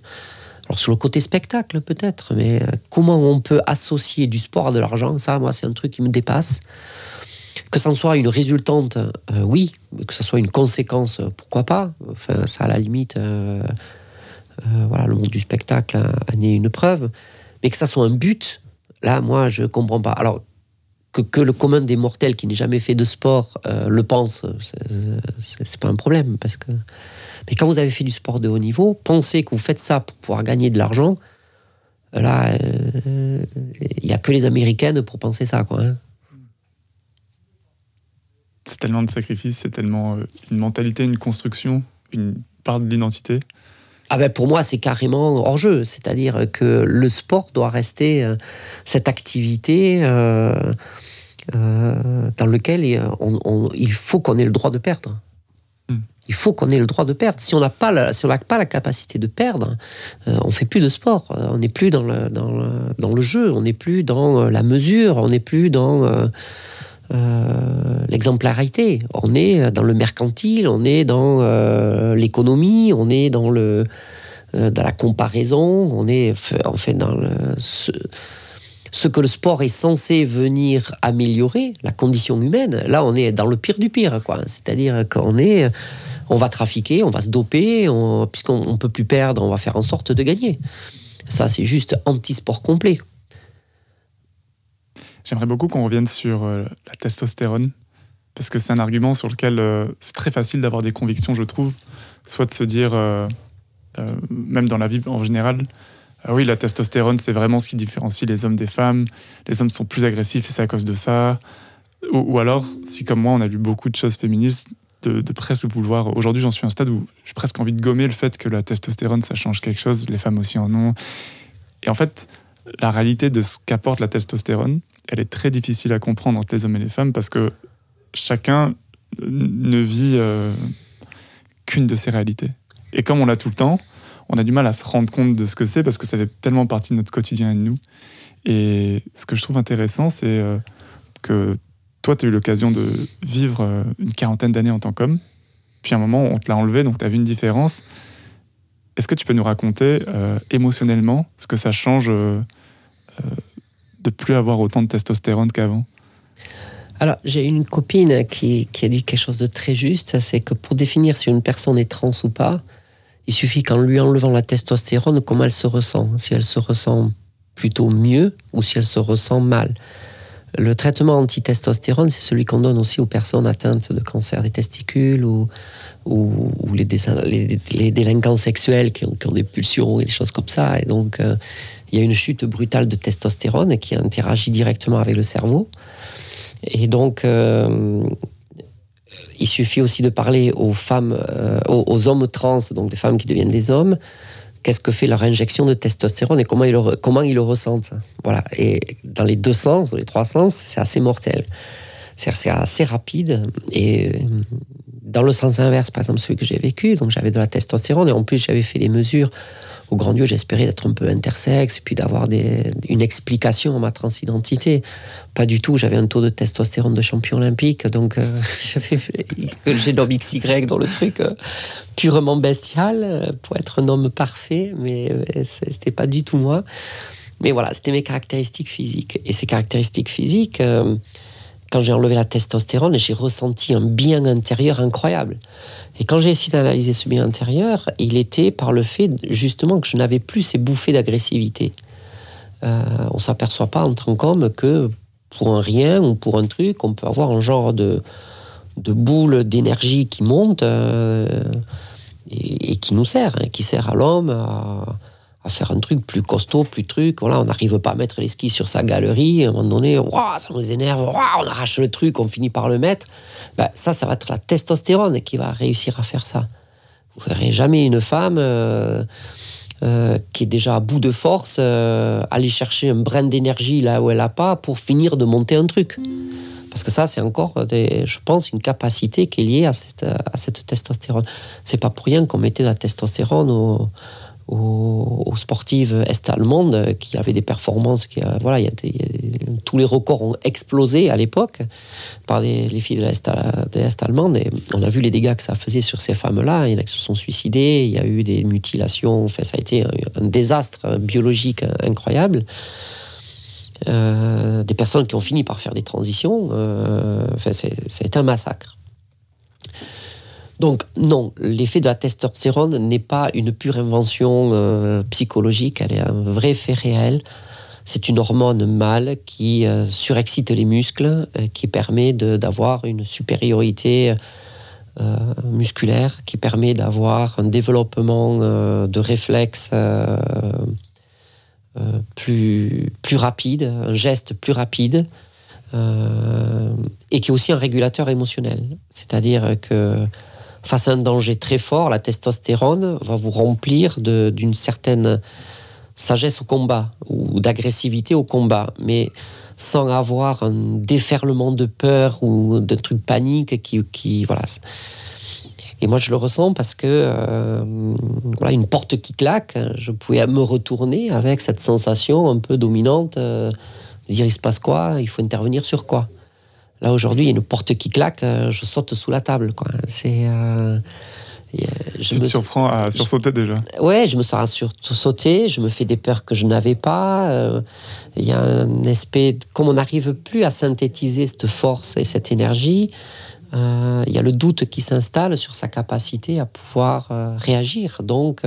Alors, sur le côté spectacle, peut-être, mais euh, comment on peut associer du sport à de l'argent, ça, moi, c'est un truc qui me dépasse. Que ça en soit une résultante, euh, oui, que ça soit une conséquence, euh, pourquoi pas. Enfin, ça, à la limite, euh, euh, voilà, le monde du spectacle en est une preuve. Mais que ça soit un but, là, moi, je comprends pas. Alors, que, le commun des mortels qui n'ait jamais fait de sport euh, le pense, c'est- pas un problème. Parce que... Mais quand vous avez fait du sport de haut niveau, pensez que vous faites ça pour pouvoir gagner de l'argent, là, euh, il n'y a que les Américaines pour penser ça. Quoi, hein. C'est tellement de sacrifices, c'est tellement euh, une mentalité, une construction, une part de l'identité. Ah ben pour moi, c'est carrément hors jeu. C'est-à-dire que le sport doit rester euh, cette activité euh, euh, dans laquelle il, on- on- il faut qu'on ait le droit de perdre. Hmm. Il faut qu'on ait le droit de perdre. Si on n'a pas, la, si on n'a pas la capacité de perdre, euh, on fait plus de sport. On n'est plus dans le, dans, le, dans le jeu, on n'est plus dans la mesure, on n'est plus dans l'exemplarité. On est dans le mercantile, on est dans euh, l'économie, on est dans le euh, dans la comparaison, on est f- en fait dans ce, que le sport est censé venir améliorer, la condition humaine. Là, on est dans le pire du pire, quoi. C'est-à-dire qu'on est, on va trafiquer, on va se doper, on- puisqu'on ne peut plus perdre, on va faire en sorte de gagner. Ça, c'est juste anti-sport complet. J'aimerais beaucoup qu'on revienne sur euh, la testostérone, parce que c'est un argument sur lequel euh, c'est très facile d'avoir des convictions, je trouve. Soit de se dire, euh, même dans la vie en général, ah oui, la testostérone, c'est vraiment ce qui différencie les hommes des femmes. Les hommes sont plus agressifs et c'est à cause de ça. Ou, alors, si comme moi, on a lu beaucoup de choses féministes, de presque vouloir. Aujourd'hui, j'en suis à un stade où j'ai presque envie de gommer le fait que la testostérone, ça change quelque chose. Les femmes aussi en ont. Et en fait, la réalité de ce qu'apporte la testostérone, elle est très difficile à comprendre entre les hommes et les femmes parce que chacun ne vit euh, qu'une de ces réalités. Et comme on l'a tout le temps, on a du mal à se rendre compte de ce que c'est parce que ça fait tellement partie de notre quotidien et de nous. Et ce que je trouve intéressant, c'est euh, que toi, tu as eu l'occasion de vivre euh, une quarantaine d'années en tant qu'homme. Puis à un moment, on te l'a enlevé, donc tu as vu une différence. Est-ce que tu peux nous raconter émotionnellement ce que ça change de plus avoir autant de testostérone qu'avant Alors, j'ai une copine qui, qui a dit quelque chose de très juste, c'est que pour définir si une personne est trans ou pas, il suffit qu'en lui enlevant la testostérone, comment elle se ressent? Si elle se ressent plutôt mieux ou si elle se ressent mal? Le traitement anti-testostérone, c'est celui qu'on donne aussi aux personnes atteintes de cancer des testicules ou, les, délinquants sexuels qui ont, des pulsions et des choses comme ça. Et donc, euh, il y a une chute brutale de testostérone qui interagit directement avec le cerveau. Et donc, euh, il suffit aussi de parler aux femmes, euh, aux hommes trans, donc des femmes qui deviennent des hommes, qu'est-ce que fait leur injection de testostérone et comment ils le, comment ils le ressentent. Voilà. Et dans les deux sens, ou les trois sens, c'est assez mortel. C'est c'est assez rapide. Et euh, dans le sens inverse, par exemple, celui que j'ai vécu, donc j'avais de la testostérone et en plus j'avais fait les mesures au grand Dieu, j'espérais d'être un peu intersexe puis d'avoir une explication à ma transidentité. Pas du tout, j'avais un taux de testostérone de champion olympique, donc euh, j'avais le génome XY dans le truc euh, purement bestial euh, pour être un homme parfait, mais euh, c'était pas du tout moi. Mais voilà, c'était mes caractéristiques physiques. Et ces caractéristiques physiques, quand j'ai enlevé la testostérone, j'ai ressenti un bien intérieur incroyable. Et quand j'ai essayé d'analyser ce bien intérieur, il était par le fait justement que je n'avais plus ces bouffées d'agressivité. Euh, on ne s'aperçoit pas en tant qu'homme que pour un rien ou pour un truc, on peut avoir un genre de, de boule d'énergie qui monte euh, et, qui nous sert, hein, qui sert à l'homme à faire un truc plus costaud, plus truc. Voilà, on n'arrive pas à mettre les skis sur sa galerie. À un moment donné, ça nous énerve, on arrache le truc, on finit par le mettre. Ben, ça, ça va être la testostérone qui va réussir à faire ça. Vous verrez jamais une femme euh, euh, qui est déjà à bout de force euh, aller chercher un brin d'énergie là où elle n'a pas pour finir de monter un truc. Parce que ça, c'est encore, je pense, une capacité qui est liée à cette, à cette testostérone. C'est pas pour rien qu'on mettait la testostérone aux, aux, sportives est-allemandes qui avaient des performances. Qui, euh, voilà, il y y a tous les records ont explosé à l'époque par les filles de l'Est de l'Est allemande. On a vu les dégâts que ça faisait sur ces femmes-là. Il y en a qui se sont suicidées, il y a eu des mutilations. Enfin, ça a été un, désastre biologique incroyable. Euh, des personnes qui ont fini par faire des transitions. euh, enfin, ça a été un massacre. Donc non, l'effet de la testostérone n'est pas une pure invention euh, psychologique, elle est un vrai fait réel. C'est une hormone mâle qui euh, surexcite les muscles, euh, qui permet d'avoir une supériorité musculaire, qui permet d'avoir un développement de réflexes plus, plus rapide, un geste plus rapide, et qui est aussi un régulateur émotionnel. C'est-à-dire que face à un danger très fort, la testostérone va vous remplir d'une certaine sagesse au combat ou d'agressivité au combat, mais sans avoir un déferlement de peur ou de trucs panique qui. Et moi, je le ressens parce que euh, voilà, une porte qui claque, je pouvais me retourner avec cette sensation un peu dominante euh, dire il se passe quoi, il faut intervenir sur quoi? Là aujourd'hui, il y a une porte qui claque, euh, je saute sous la table. Quoi. C'est, euh, je Tu me te surprends à sursauter déjà. Ouais, je me sens sursauter, je me fais des peurs que je n'avais pas. euh, Il y a un aspect, comme on n'arrive plus à synthétiser cette force et cette énergie, euh, il y a le doute qui s'installe sur sa capacité à pouvoir réagir. Donc,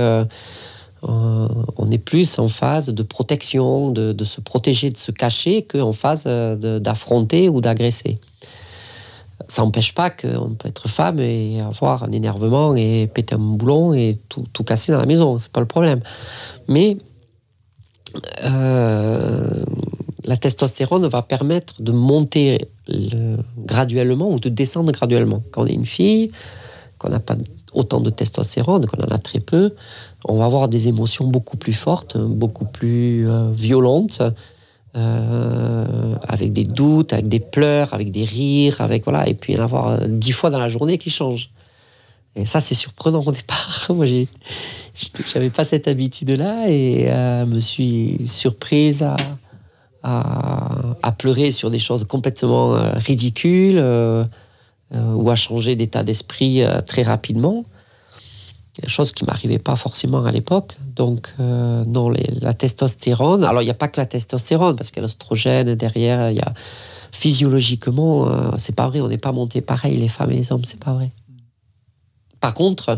euh, on est plus en phase de protection, de, de se protéger, de se cacher, qu'en phase euh, de- d'affronter ou d'agresser. Ça n'empêche pas qu'on peut être femme et avoir un énervement et péter un boulon et tout, casser dans la maison, c'est pas le problème. Mais euh, la testostérone va permettre de monter le- graduellement ou de descendre graduellement. Quand on est une fille, qu'on n'a pas autant de testostérone, qu'on en a très peu, on va avoir des émotions beaucoup plus fortes, beaucoup plus euh, violentes, euh, avec des doutes, avec des pleurs, avec des rires, avec voilà, et puis en avoir euh, dix fois dans la journée qui changent. Et ça, c'est surprenant au départ. Moi, j'ai, j'avais pas cette habitude-là et euh, me suis surprise à, à, pleurer sur des choses complètement ridicules ou à changer d'état d'esprit euh, très rapidement. Chose qui m'arrivait pas forcément à l'époque. Donc, euh, non, la testostérone. Alors, il n'y a pas que la testostérone, parce qu'il y a l'ostrogène derrière. Il y a physiologiquement, euh, c'est pas vrai. On n'est pas monté pareil, les femmes et les hommes, c'est pas vrai. Par contre,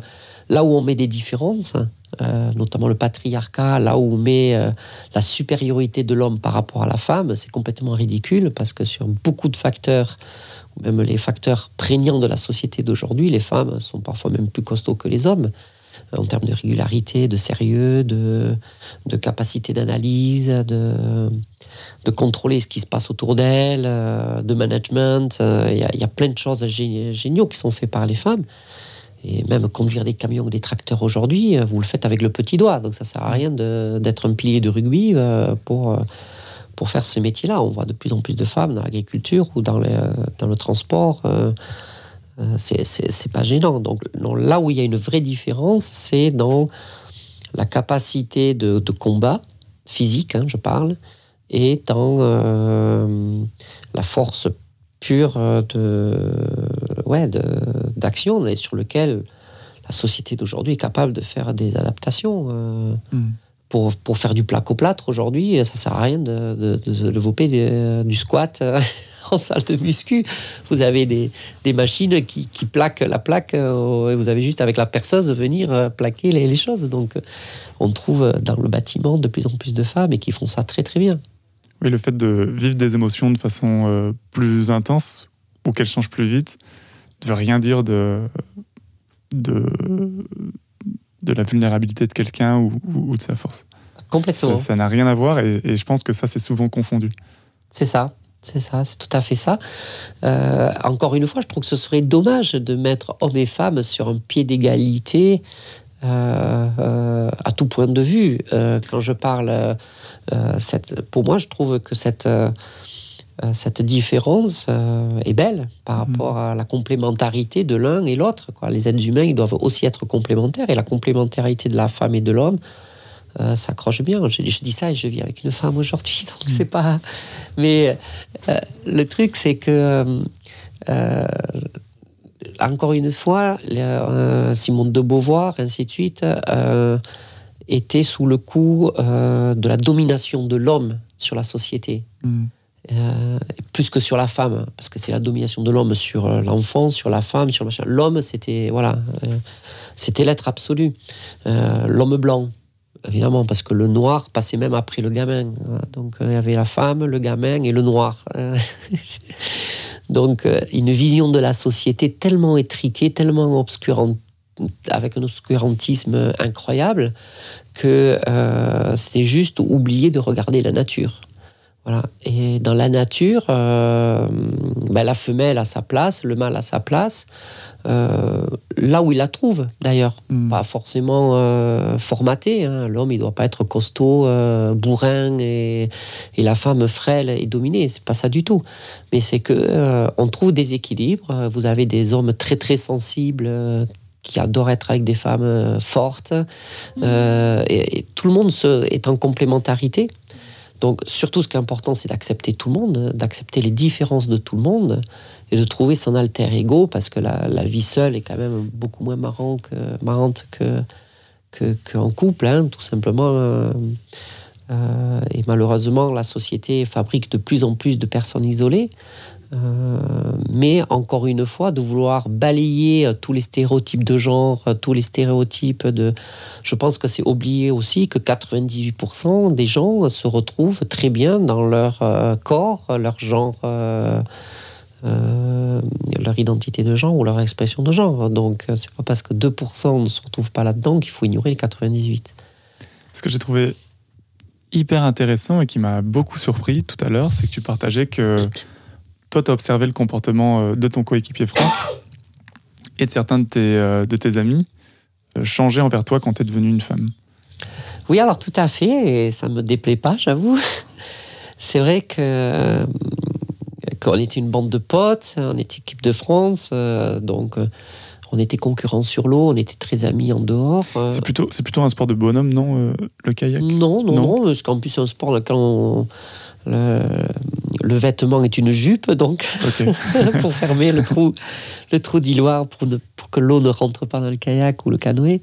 là où on met des différences, euh, notamment le patriarcat, là où on met euh, la supériorité de l'homme par rapport à la femme, c'est complètement ridicule parce que sur beaucoup de facteurs, même les facteurs prégnants de la société d'aujourd'hui, les femmes sont parfois même plus costauds que les hommes euh, en termes de régularité, de sérieux, de, de capacité d'analyse, de, de contrôler ce qui se passe autour d'elles, de management. Il y, a- y a plein de choses gé- géniaux qui sont faits par les femmes. Et même conduire des camions ou des tracteurs aujourd'hui, euh, vous le faites avec le petit doigt. Donc ça sert à rien d'être un pilier de rugby euh, pour, euh, pour faire ce métier-là. On voit de plus en plus de femmes dans l'agriculture ou dans le, transport. c'est- pas gênant. Donc là où il y a une vraie différence, c'est dans la capacité de, combat physique, hein, je parle, et dans la force pure de ouais de- d'action et sur lequel la société d'aujourd'hui est capable de faire des adaptations. euh, Mm. pour, pour faire du plaque au plâtre aujourd'hui, ça sert à rien de, de, de développer des- du squat euh, en salle de muscu. Vous avez des, des machines qui, qui plaquent la plaque euh, et vous avez juste avec la perceuse venir euh, plaquer les, les choses. Donc euh, on trouve dans le bâtiment de plus en plus de femmes et qui font ça très très bien. Oui, le fait de vivre des émotions de façon euh, plus intense ou qu'elles changent plus vite ne veut rien dire de, de, de la vulnérabilité de quelqu'un ou, ou- ou de sa force. Complètement. Ça n'a rien à voir et, et je pense que ça, c'est souvent confondu. C'est ça. C'est ça, c'est tout à fait ça. Euh, encore une fois, je trouve que ce serait dommage de mettre hommes et femmes sur un pied d'égalité euh, euh, à tout point de vue. Euh, quand je parle, cette, pour moi, je trouve que cette, cette différence euh, est belle par rapport à la complémentarité de l'un et l'autre. Les êtres humains, ils doivent aussi être complémentaires et la complémentarité de la femme et de l'homme euh, s'accroche bien. Je, je dis ça et je vis avec une femme aujourd'hui, donc c'est pas. Mais euh, le truc, c'est que euh, euh, encore une fois, euh, Simone de Beauvoir, ainsi de suite, euh, était sous le coup euh, de la domination de l'homme sur la société. Mm. Euh, plus que sur la femme, parce que c'est la domination de l'homme sur euh, l'enfant, sur la femme, sur le machin. L'homme, c'était voilà, euh, c'était l'être absolu. L'homme blanc, évidemment, parce que le noir passait même après le gamin. Voilà. Donc il y avait la femme, le gamin et le noir. Euh, Donc une vision de la société tellement étriquée, tellement obscurante, avec un obscurantisme incroyable, que c'est juste oublier de regarder la nature. Voilà. Et dans la nature, euh, ben, la femelle a sa place, le mâle a sa place, euh, là où il la trouve d'ailleurs. Mm. Pas forcément euh, formaté. hein. L'homme, il doit pas être costaud, euh, bourrin, et, et la femme frêle et dominée. C'est pas ça du tout. Mais c'est que on trouve des équilibres. Vous avez des hommes très très sensibles. qui adore être avec des femmes fortes. Euh, et, et tout le monde se, est en complémentarité. Donc, surtout, ce qui est important, c'est d'accepter tout le monde, d'accepter les différences de tout le monde et de trouver son alter ego parce que la, vie seule est quand même beaucoup moins marrant que, marrante que, que, qu'en couple, hein, tout simplement. euh, euh, et malheureusement, la société fabrique de plus en plus de personnes isolées. Euh, mais encore une fois, de vouloir balayer euh, tous les stéréotypes de genre, euh, tous les stéréotypes de... Je pense que c'est oublier aussi que 98% des gens se retrouvent très bien dans leur euh, corps, leur genre, euh, euh, leur identité de genre ou leur expression de genre. Donc, c'est pas parce que 2% ne se retrouvent pas là-dedans qu'il faut ignorer les 98. Ce que j'ai trouvé hyper intéressant et qui m'a beaucoup surpris tout à l'heure, c'est que tu partageais que toi, tu as observé le comportement euh, de ton coéquipier Franck et de certains de tes, euh, de tes amis euh, changer envers toi quand tu es devenue une femme? Oui, alors tout à fait, et ça me déplaît pas, j'avoue. C'est vrai que qu'on était une bande de potes, on était équipe de France, euh, donc euh, on était concurrents sur l'eau, on était très amis en dehors. euh. C'est plutôt, c'est plutôt un sport de bonhomme, non, le kayak? Non, non, Non? non, parce qu'en plus c'est un sport là, quand on- le, le vêtement est une jupe, donc pour fermer le trou, le trou d'Iloire pour, ne- pour que l'eau ne rentre pas dans le kayak ou le canoë.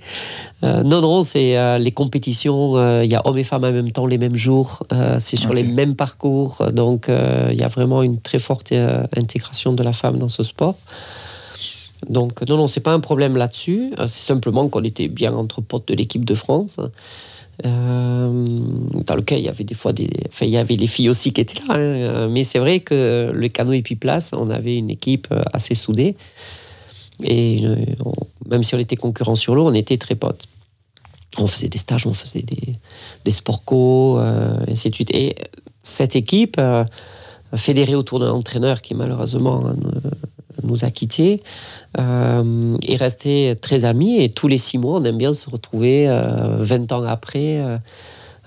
Euh, non, non, c'est euh, les compétitions. euh, Il y a hommes et femmes en même temps les mêmes jours. c'est sur les mêmes parcours. Donc il y a vraiment une très forte intégration de la femme dans ce sport. Donc non, non, c'est pas un problème là-dessus. C'est simplement qu'on était bien entre potes de l'équipe de France. Euh, dans lequel il y avait des fois des, enfin il y avait les filles aussi qui étaient là, hein, euh, mais c'est vrai que le canoë Epiplace, on avait une équipe euh, assez soudée et même si on était concurrents sur l'eau, on était très potes. On faisait des stages, on faisait des, des sports co, euh, ainsi de suite. Et cette équipe, fédérée autour d'un entraîneur qui malheureusement nous a quittés, euh, est très amis. Et tous les six mois, on aime bien se retrouver euh, 20 ans après euh,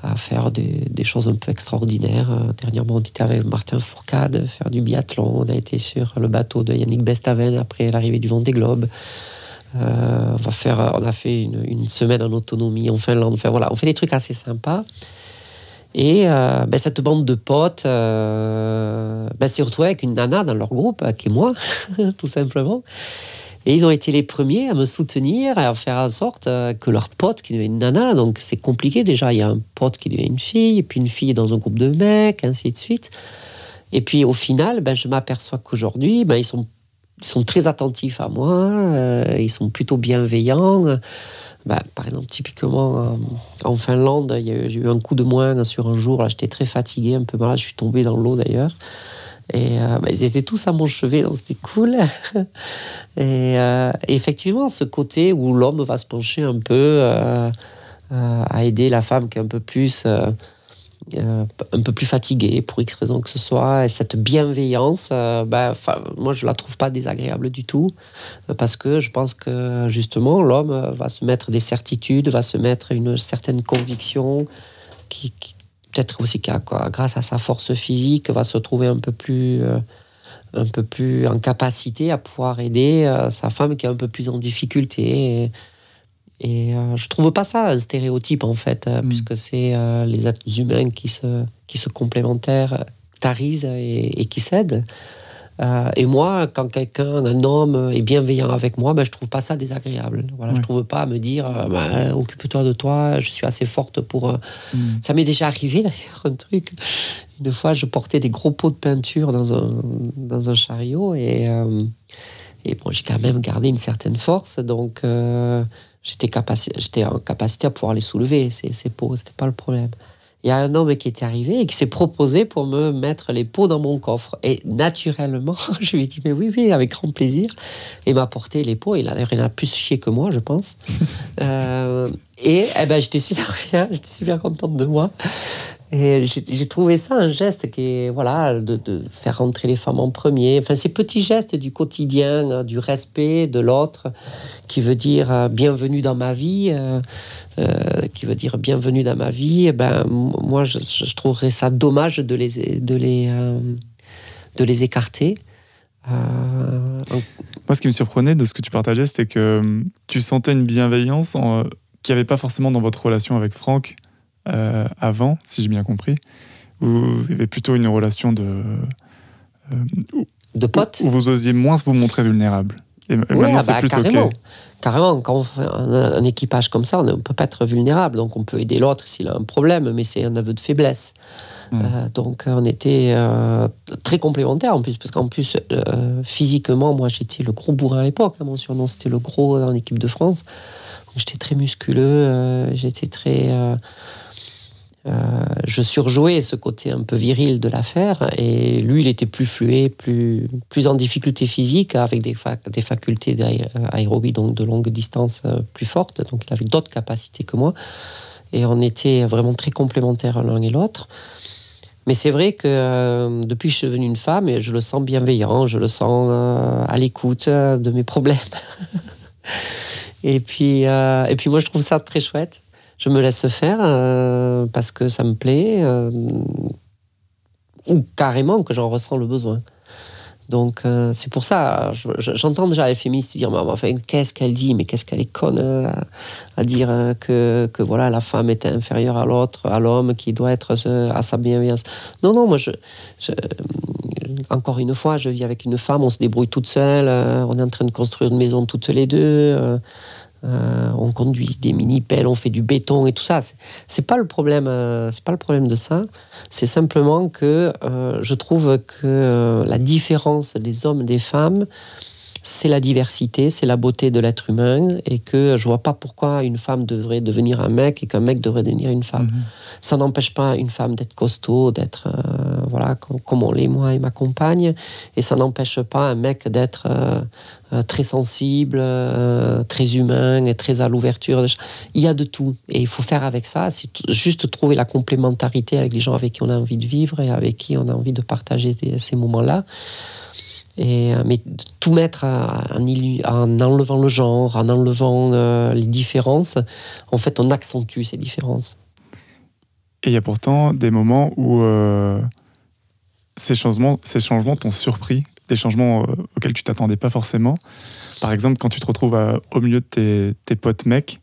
à faire des, choses un peu extraordinaires. Euh, Dernièrement, on était avec Martin Fourcade, faire du biathlon. On a été sur le bateau de Yannick Bestaven après l'arrivée du Vendée Globe. Euh, on, va faire, on a fait une, une semaine en autonomie en Finlande. Enfin, voilà, on fait des trucs assez sympas. Et euh, ben, cette bande de potes euh, ben, s'est retrouvée avec une nana dans leur groupe, euh, qui est moi, tout simplement. Et ils ont été les premiers à me soutenir à faire en sorte euh, que leur pote, qui devait une nana, donc c'est compliqué déjà, il y a un pote qui devait une fille, puis une fille dans un groupe de mecs, ainsi de suite. Et puis au final, ben, je m'aperçois qu'aujourd'hui, ben, ils, sont, ils sont très attentifs à moi, euh, ils sont plutôt bienveillants. Ben, par exemple, typiquement, euh, en Finlande, j'ai eu un coup de moins sur un jour, là j'étais très fatigué, un peu malade, je suis tombé dans l'eau d'ailleurs. Et euh, ben, ils étaient tous à mon chevet, donc c'était cool. et, effectivement, ce côté où l'homme va se pencher un peu à aider la femme qui est un peu plus, euh, un peu plus fatiguée pour X raison que ce soit, et cette bienveillance, euh, ben, moi je la trouve pas désagréable du tout, euh, parce que je pense que justement l'homme va se mettre des certitudes, va se mettre une certaine conviction qui, peut-être aussi grâce à sa force physique, va se trouver un peu plus, un peu plus en capacité à pouvoir aider sa femme qui est un peu plus en difficulté. Et, euh, je trouve pas ça un stéréotype en fait, euh, Mm. puisque c'est euh, les êtres humains qui se, qui se complémentaires, tarisent et, et qui s'aident. Euh, et moi, quand quelqu'un, un homme, est bienveillant avec moi, ben, je trouve pas ça désagréable. Voilà, Ouais. Je trouve pas à me dire, euh, Ben, occupe-toi de toi, je suis assez forte pour. euh, Mm. ça m'est déjà arrivé d'ailleurs, un truc. Une fois, je portais des gros pots de peinture dans un, dans un chariot et, euh, et bon, j'ai quand même gardé une certaine force, donc euh, j'étais, capaci- j'étais en capacité à pouvoir les soulever, ces, ces pots, c'était pas le problème. Il y a un homme qui était arrivé et qui s'est proposé pour me mettre les pots dans mon coffre. Et naturellement, je lui ai dit, mais oui, oui, avec grand plaisir. Et il m'a apporté les pots. Il a, il a plus chié que moi, je pense. Euh, et eh ben, j'étais super fière, j'étais super contente de moi. Et j'ai trouvé ça un geste qui est, voilà, de, faire rentrer les femmes en premier. Enfin, ces petits gestes du quotidien, euh, du respect de l'autre, qui veut dire euh, bienvenue dans ma vie, euh, qui veut dire bienvenue dans ma vie, eh ben, moi, je, trouverais ça dommage de les, de les, de les écarter. Moi, ce qui me surprenait de ce que tu partageais, c'était que hum, tu sentais une bienveillance en, qu'il n'y avait pas forcément dans votre relation avec Franck euh, avant, si j'ai bien compris. Y avait plutôt une relation de. euh, De potes où vous osiez moins vous montrer vulnérable. Et Oui, maintenant, ah c'est bah, plus carrément. OK. Carrément, quand on fait un, un équipage comme ça, on ne peut pas être vulnérable. Donc, on peut aider l'autre s'il a un problème, mais c'est un aveu de faiblesse. Mm. Euh, donc, on était euh, très complémentaires en plus, parce qu'en plus, euh, physiquement, moi, j'étais le gros bourrin à l'époque. hein. Mon surnom, c'était le gros en équipe de France. J'étais très musculeux, euh, j'étais très. euh, euh, je surjouais ce côté un peu viril de l'affaire et lui il était plus fluet, plus, plus en difficulté physique avec des, des facultés d'aé- aérobie donc de longue distance plus fortes donc il avait d'autres capacités que moi et on était vraiment très complémentaires l'un et l'autre mais c'est vrai que depuis que je suis devenue une femme je le sens bienveillant je le sens à l'écoute de mes problèmes et puis euh, et puis moi je trouve ça très chouette je me laisse faire euh, parce que ça me plaît, euh, ou carrément que j'en ressens le besoin. Donc c'est pour ça, je- je- j'entends déjà les féministes dire, mais enfin, qu'est-ce qu'elle dit, mais qu'est-ce qu'elle est conne à, dire que, que voilà, la femme est inférieure à l'autre, à l'homme qui doit être à sa bienveillance. Non, non, moi, je- encore une fois, je vis avec une femme, on se débrouille toute seule, euh, on est en train de construire une maison toutes les deux. euh, euh, on conduit des mini pelles, on fait du béton et tout ça. C'est- pas le problème. c'est pas le problème de ça. C'est simplement que je trouve que la différence des hommes et des femmes, c'est la diversité, c'est la beauté de l'être humain, et que je vois pas pourquoi une femme devrait devenir un mec et qu'un mec devrait devenir une femme. Mhm. Ça n'empêche pas une femme d'être costaud, d'être euh, voilà com- comme on l'est moi et ma compagne, et ça n'empêche pas un mec d'être euh, euh, très sensible, euh, très humain et très à l'ouverture. Il y a de tout, et il faut faire avec ça. C'est juste trouver la complémentarité avec les gens avec qui on a envie de vivre et avec qui on a envie de partager des- ces moments-là. Et, euh, mais tout mettre en, enlevant le genre, en enlevant euh, les différences, en fait, on accentue ces différences. Et il y a pourtant des moments où euh, ces, changements, ces changements t'ont surpris, des changements auxquels tu t'attendais pas forcément. Par exemple, quand tu te retrouves au milieu de tes, tes potes mecs,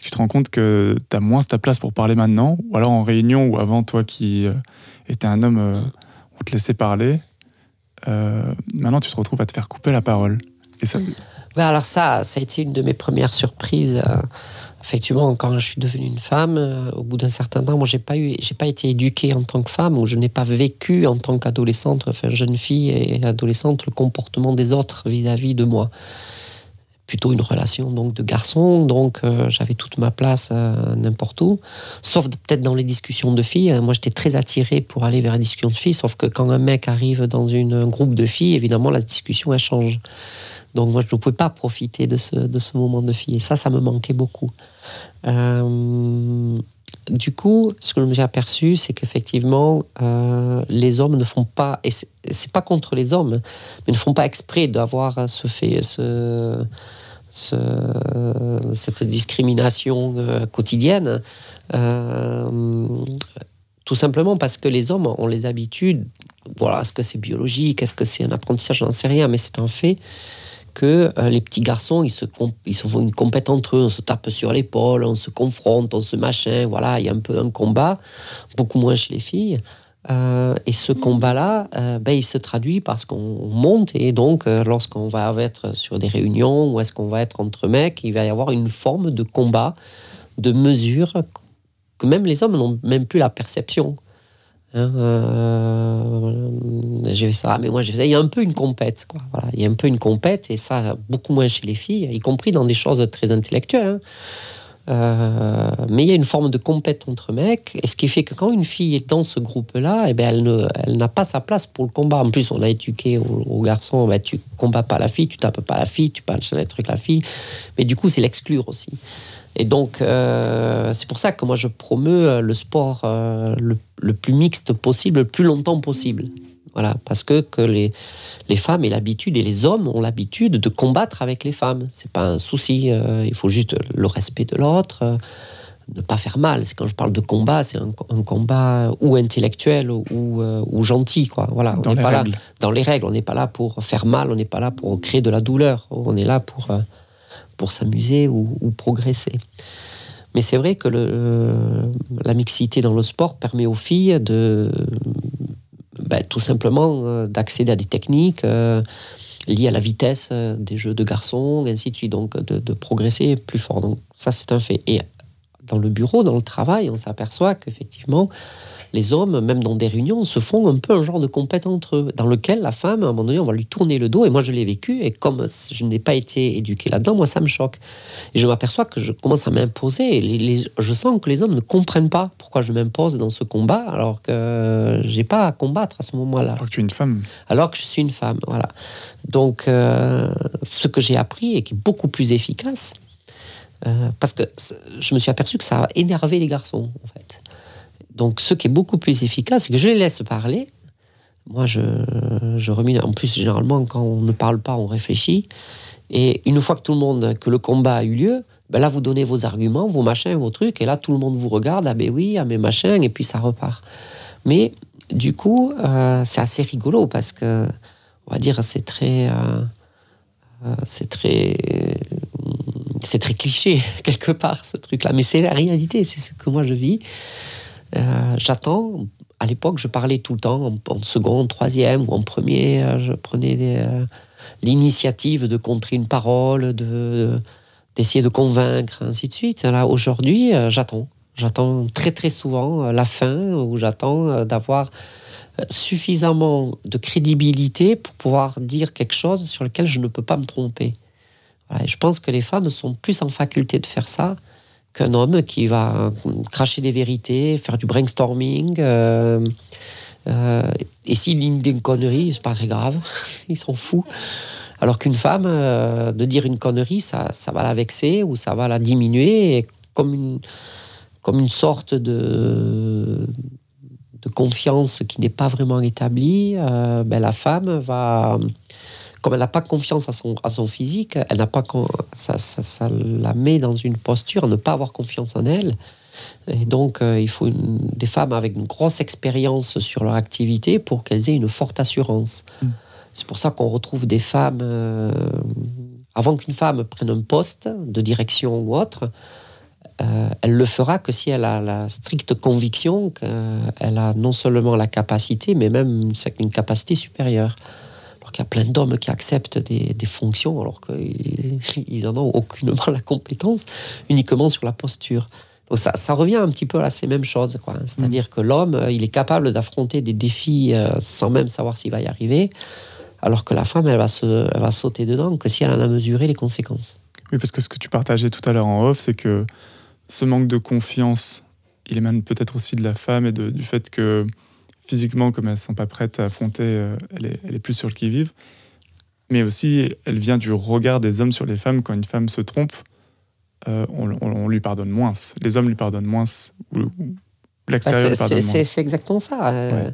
tu te rends compte que tu as moins ta place pour parler maintenant, ou alors en réunion ou avant, toi qui euh, étais un homme, on te laissait parler. Euh, maintenant, tu te retrouves à te faire couper la parole. Et ça, Ouais, alors ça, ça a été une de mes premières surprises. euh, effectivement, quand je suis devenue une femme, euh, au bout d'un certain temps, moi, j'ai pas eu, j'ai pas été éduquée en tant que femme, ou je n'ai pas vécu en tant qu'adolescente, enfin jeune fille et adolescente, le comportement des autres vis-à-vis de moi. Plutôt une relation donc de garçon, donc euh, j'avais toute ma place euh, n'importe où, sauf peut-être dans les discussions de filles. Moi, j'étais très attirée pour aller vers les discussions de filles, sauf que quand un mec arrive dans une, un groupe de filles, évidemment, la discussion elle change. Donc moi, je ne pouvais pas profiter de ce, de ce moment de fille. Et ça, ça me manquait beaucoup. Euh, du coup, ce que je me suis aperçu, c'est qu'effectivement, les hommes ne font pas, et c'est pas contre les hommes, mais ne font pas exprès d'avoir ce fait, ce, ce- cette discrimination euh, quotidienne. Euh, tout simplement parce que les hommes ont les habitudes, voilà, est-ce que c'est biologique, est-ce que c'est un apprentissage, j'en sais rien, mais c'est un fait que euh, les petits garçons, ils se, ils se font une compète entre eux, on se tape sur l'épaule, on se confronte, on se machin, voilà, il y a un peu un combat, beaucoup moins chez les filles. Euh, et ce combat-là, euh, ben, il se traduit parce qu'on monte et donc euh, lorsqu'on va être sur des réunions ou est-ce qu'on va être entre mecs, il va y avoir une forme de combat, de mesure que même les hommes n'ont même plus la perception. Hein, j'ai fait ça, mais moi j'ai fait ça. Il y a un peu une compète, quoi. Voilà, il y a un peu une compète et ça beaucoup moins chez les filles, y compris dans des choses très intellectuelles. hein. Euh, mais il y a une forme de compète entre mecs, et ce qui fait que quand une fille est dans ce groupe-là, eh ben elle, ne, elle n'a pas sa place pour le combat. En plus, on a éduqué aux, garçons, ben, tu combats pas la fille, tu tapes pas la fille, tu sur les trucs la fille. Mais du coup, c'est l'exclure aussi. Et donc, euh, c'est pour ça que moi, je promeus euh, le sport le, le plus mixte possible, le plus longtemps possible. Voilà, parce que, que les, les femmes aient l'habitude, et les hommes ont l'habitude de combattre avec les femmes. C'est pas un souci, euh, il faut juste le respect de l'autre, euh, ne pas faire mal. C'est quand je parle de combat, c'est un, un combat ou intellectuel ou, euh, ou gentil, quoi. Voilà, on n'est pas là dans les règles. On n'est pas là pour faire mal, on n'est pas là pour créer de la douleur. On est là pour, pour s'amuser ou, ou progresser. Mais c'est vrai que le, la mixité dans le sport permet aux filles de ben, tout simplement euh, d'accéder à des techniques euh, liées à la vitesse euh, des jeux de garçons, et ainsi de suite, donc de, de progresser plus fort. Donc ça, c'est un fait. Et dans le bureau, dans le travail, on s'aperçoit qu'effectivement, les hommes, même dans des réunions, se font un peu un genre de compète entre eux, dans lequel la femme, à un moment donné, on va lui tourner le dos. Et moi, je l'ai vécu, et comme je n'ai pas été éduqué là-dedans, moi, ça me choque. Et je m'aperçois que je commence à m'imposer. et les- les- je sens que les hommes ne comprennent pas pourquoi je m'impose dans ce combat, alors que j'ai pas à combattre à ce moment-là Alors que tu es une femme. alors que je suis une femme. Voilà. Donc, euh, ce que j'ai appris et qui est beaucoup plus efficace, euh, parce que je me suis aperçu que ça a énervé les garçons, en fait. Donc, ce qui est beaucoup plus efficace, c'est que je les laisse parler. Moi, je, je. En plus, généralement, quand on ne parle pas, on réfléchit. Et une fois que tout le monde, que le combat a eu lieu, ben là, vous donnez vos arguments, vos machins, vos trucs, et là, tout le monde vous regarde, ah ben oui, ah mais machin, et puis ça repart. Mais du coup, euh, c'est assez rigolo parce que, on va dire, c'est très, euh, euh, c'est très, c'est très cliché quelque part ce truc-là. Mais c'est la réalité, c'est ce que moi je vis. Euh, J'attends. À l'époque, je parlais tout le temps en, en seconde, troisième ou en premier. euh, Je prenais euh, l'initiative de contrer une parole, de d'essayer de convaincre, ainsi de suite. Là, aujourd'hui, j'attends. J'attends très très souvent la fin, ou j'attends d'avoir suffisamment de crédibilité pour pouvoir dire quelque chose sur lequel je ne peux pas me tromper. Je pense que les femmes sont plus en faculté de faire ça qu'un homme qui va euh, cracher des vérités, faire du brainstorming. euh, euh, et s'il ligne des conneries, c'est pas très grave, ils s'en foutent. Alors qu'une femme, euh, de dire une connerie, ça, ça va la vexer ou ça va la diminuer, comme une, comme une sorte de, confiance qui n'est pas vraiment établie, ben, la femme va, comme elle n'a pas confiance à son, à son physique, elle n'a pas ça, ça, ça la met dans une posture à ne pas avoir confiance en elle. Et donc, euh, il faut une- des femmes avec une grosse expérience sur leur activité pour qu'elles aient une forte assurance. C'est pour ça qu'on retrouve des femmes, euh, avant qu'une femme prenne un poste de direction ou autre, euh, elle le fera que si elle a la stricte conviction qu'elle a non seulement la capacité, mais même une, une capacité supérieure. Alors qu'il y a plein d'hommes qui acceptent des, des fonctions alors qu'ils n'en ont aucunement la compétence, uniquement sur la posture. Donc ça, ça revient un petit peu à ces mêmes choses. quoi. C'est-à-dire que l'homme, il est capable d'affronter des défis euh, sans même savoir s'il va y arriver, alors que la femme, elle va, se, elle va sauter dedans que si elle en a mesuré les conséquences. Oui, parce que ce que tu partageais tout à l'heure en off, c'est que ce manque de confiance, il émane peut-être aussi de la femme et de- du fait que physiquement, comme elles ne sont pas prêtes à affronter, euh, elle, est, elle est plus sur le qui-vive. Mais aussi, elle vient du regard des hommes sur les femmes. Quand une femme se trompe, euh, on, on- on lui pardonne moins. Les hommes lui pardonnent moins. Ou, ou l'extérieur pardonne c'est moins. c'est- c'est exactement ça. euh,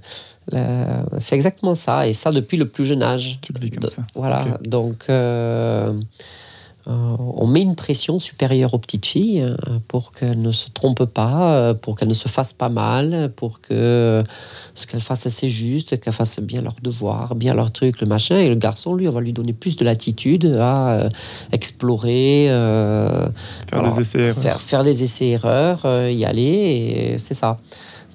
C'est exactement ça. Et ça depuis le plus jeune âge. Tu le vis comme De- ça. Voilà. Donc, on met une pression supérieure aux petites filles euh, pour qu'elles ne se trompent pas, euh, pour qu'elles ne se fassent pas mal, pour que ce qu'elles fassent assez juste, qu'elles fassent bien leurs devoirs, bien leur truc, le machin. Et le garçon, lui, on va lui donner plus de latitude à euh, explorer, euh, Faire alors, des essais. faire, faire des essais-erreurs, euh, y aller, et c'est ça.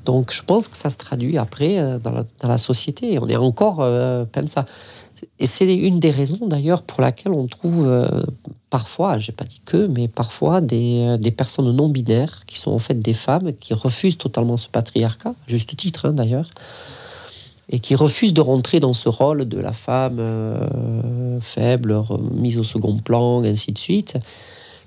Donc je pense que ça se traduit après euh, dans, la, dans la société. On est encore euh, plein de ça. Et c'est une des raisons d'ailleurs pour laquelle on trouve euh, parfois, j'ai pas dit que, mais parfois des, euh, des personnes non binaires qui sont en fait des femmes qui refusent totalement ce patriarcat, juste titre hein, d'ailleurs, et qui refusent de rentrer dans ce rôle de la femme euh, faible, mise au second plan, ainsi de suite,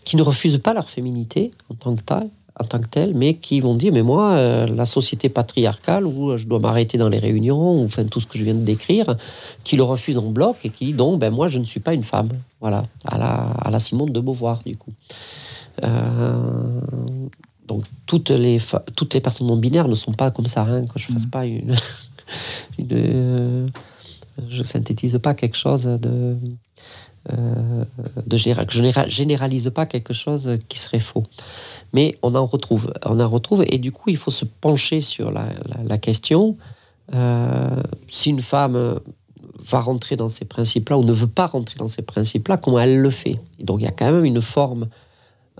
qui ne refusent pas leur féminité en tant que telle, en tant que telle mais qui vont dire mais moi euh, la société patriarcale où je dois m'arrêter dans les réunions ou enfin tout ce que je viens de décrire qui le refuse en bloc et qui donc ben moi je ne suis pas une femme. Voilà. À la, à la Simone de Beauvoir du coup. Euh, donc toutes les toutes les personnes non binaires ne sont pas comme ça hein, que je fasse pas une, une euh, je synthétise pas quelque chose de euh, de général, je ne généralise pas quelque chose qui serait faux. Mais on en retrouve, on en retrouve, et du coup, il faut se pencher sur la, la, question. Euh, si une femme va rentrer dans ces principes-là ou ne veut pas rentrer dans ces principes-là, comment elle le fait? Donc il y a quand même une forme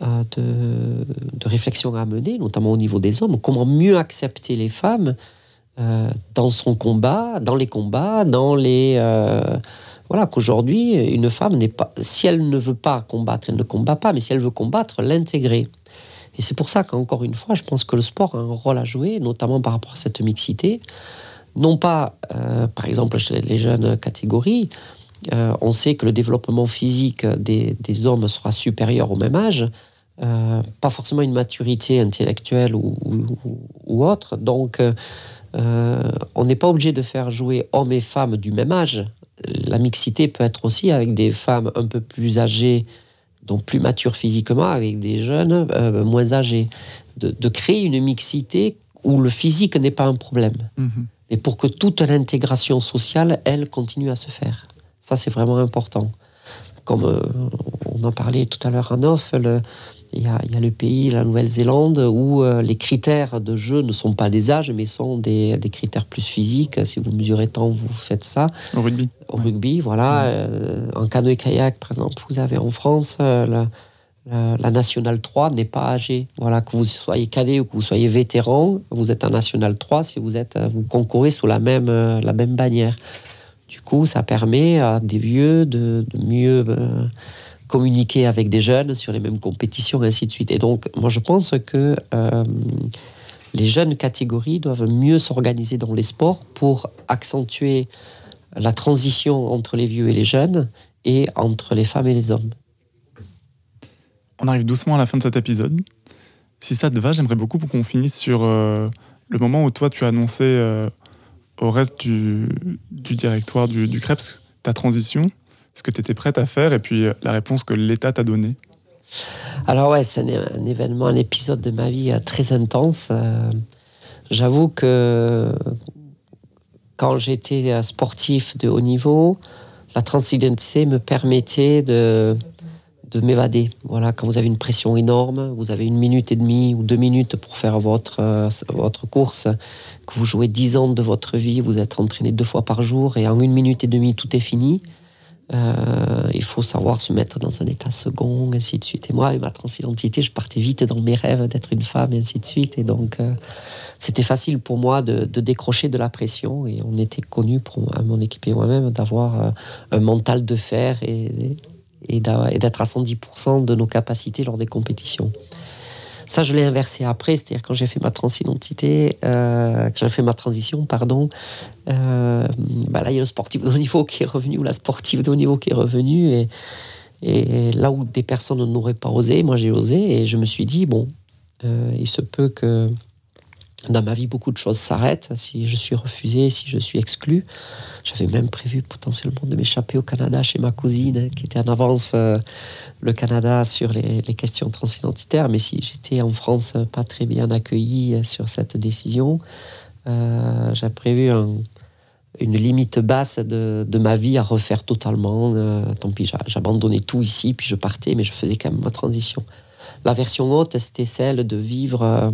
euh, de, de, réflexion à mener, notamment au niveau des hommes. Comment mieux accepter les femmes dans son combat, dans les combats, dans les voilà, qu'aujourd'hui, une femme n'est pas. Si elle ne veut pas combattre, elle ne combat pas, mais si elle veut combattre, l'intégrer. Et c'est pour ça qu'encore une fois, je pense que le sport a un rôle à jouer, notamment par rapport à cette mixité. Non pas, euh, par exemple, chez les jeunes catégories, euh, on sait que le développement physique des, hommes sera supérieur au même âge, euh, pas forcément une maturité intellectuelle ou, ou autre. Donc, on n'est pas obligé de faire jouer hommes et femmes du même âge la mixité peut être aussi avec des femmes un peu plus âgées, donc plus matures physiquement, avec des jeunes euh, moins âgés. De, créer une mixité où le physique n'est pas un problème. Mhm. Et pour que toute l'intégration sociale, elle, continue à se faire. Ça, c'est vraiment important. Comme euh, on en parlait tout à l'heure en off, le, il y, a, le pays, la Nouvelle-Zélande, où euh, les critères de jeu ne sont pas des âges, mais sont des, critères plus physiques. Si vous mesurez tant, vous faites ça. Au rugby. Au rugby, voilà. Euh, en canoë-kayak, par exemple, vous avez en France euh, la, Nationale 3 n'est pas âgée. Voilà, que vous soyez cadet ou que vous soyez vétéran, vous êtes en Nationale 3 si vous, êtes, vous concourez sous la même, la même bannière. Du coup, ça permet à des vieux de, de mieux communiquer avec des jeunes sur les mêmes compétitions, et ainsi de suite. Et donc, moi, je pense que euh, les jeunes catégories doivent mieux s'organiser dans les sports pour accentuer la transition entre les vieux et les jeunes et entre les femmes et les hommes. On arrive doucement à la fin de cet épisode. Si ça te va, j'aimerais beaucoup qu'on finisse sur euh, le moment où toi tu as annoncé euh, au reste du, directoire du, du CREPS ta transition ce que tu étais prête à faire et puis euh, la réponse que l'État t'a donnée Alors ouais, c'est un, événement, un épisode de ma vie euh, très intense. Euh, j'avoue que quand j'étais sportif de haut niveau, la transidentité me permettait de, de m'évader. Voilà, quand vous avez une pression énorme, vous avez une minute et demie ou deux minutes pour faire votre, votre course, que vous jouez dix ans de votre vie, vous êtes entraîné deux fois par jour et en une minute et demie, tout est fini. Euh, il faut savoir se mettre dans un état second, ainsi de suite. Et moi, avec ma transidentité, je partais vite dans mes rêves d'être une femme, ainsi de suite. Et donc, euh, c'était facile pour moi de, décrocher de la pression. Et on était connus, pour mon équipe et moi-même, d'avoir euh, un mental de fer et, et d'être à 110% de nos capacités lors des compétitions. Ça, je l'ai inversé après, c'est-à-dire quand j'ai fait ma transidentité, euh, quand j'ai fait ma transition, pardon, euh, bah là, il y a le sportif de haut niveau qui est revenu, ou la sportive de haut niveau qui est revenue, et, là où des personnes n'auraient pas osé, moi j'ai osé, et je me suis dit, bon, euh, il se peut que dans ma vie, beaucoup de choses s'arrêtent. Si je suis refusé, si je suis exclu, j'avais même prévu potentiellement de m'échapper au Canada chez ma cousine qui était en avance euh, le Canada sur les, questions transidentitaires. Mais si j'étais en France pas très bien accueilli sur cette décision, euh, j'ai prévu une limite basse de, ma vie à refaire totalement. Euh, tant pis, j'abandonnais tout ici, puis je partais, mais je faisais quand même ma transition. La version haute, c'était celle de vivre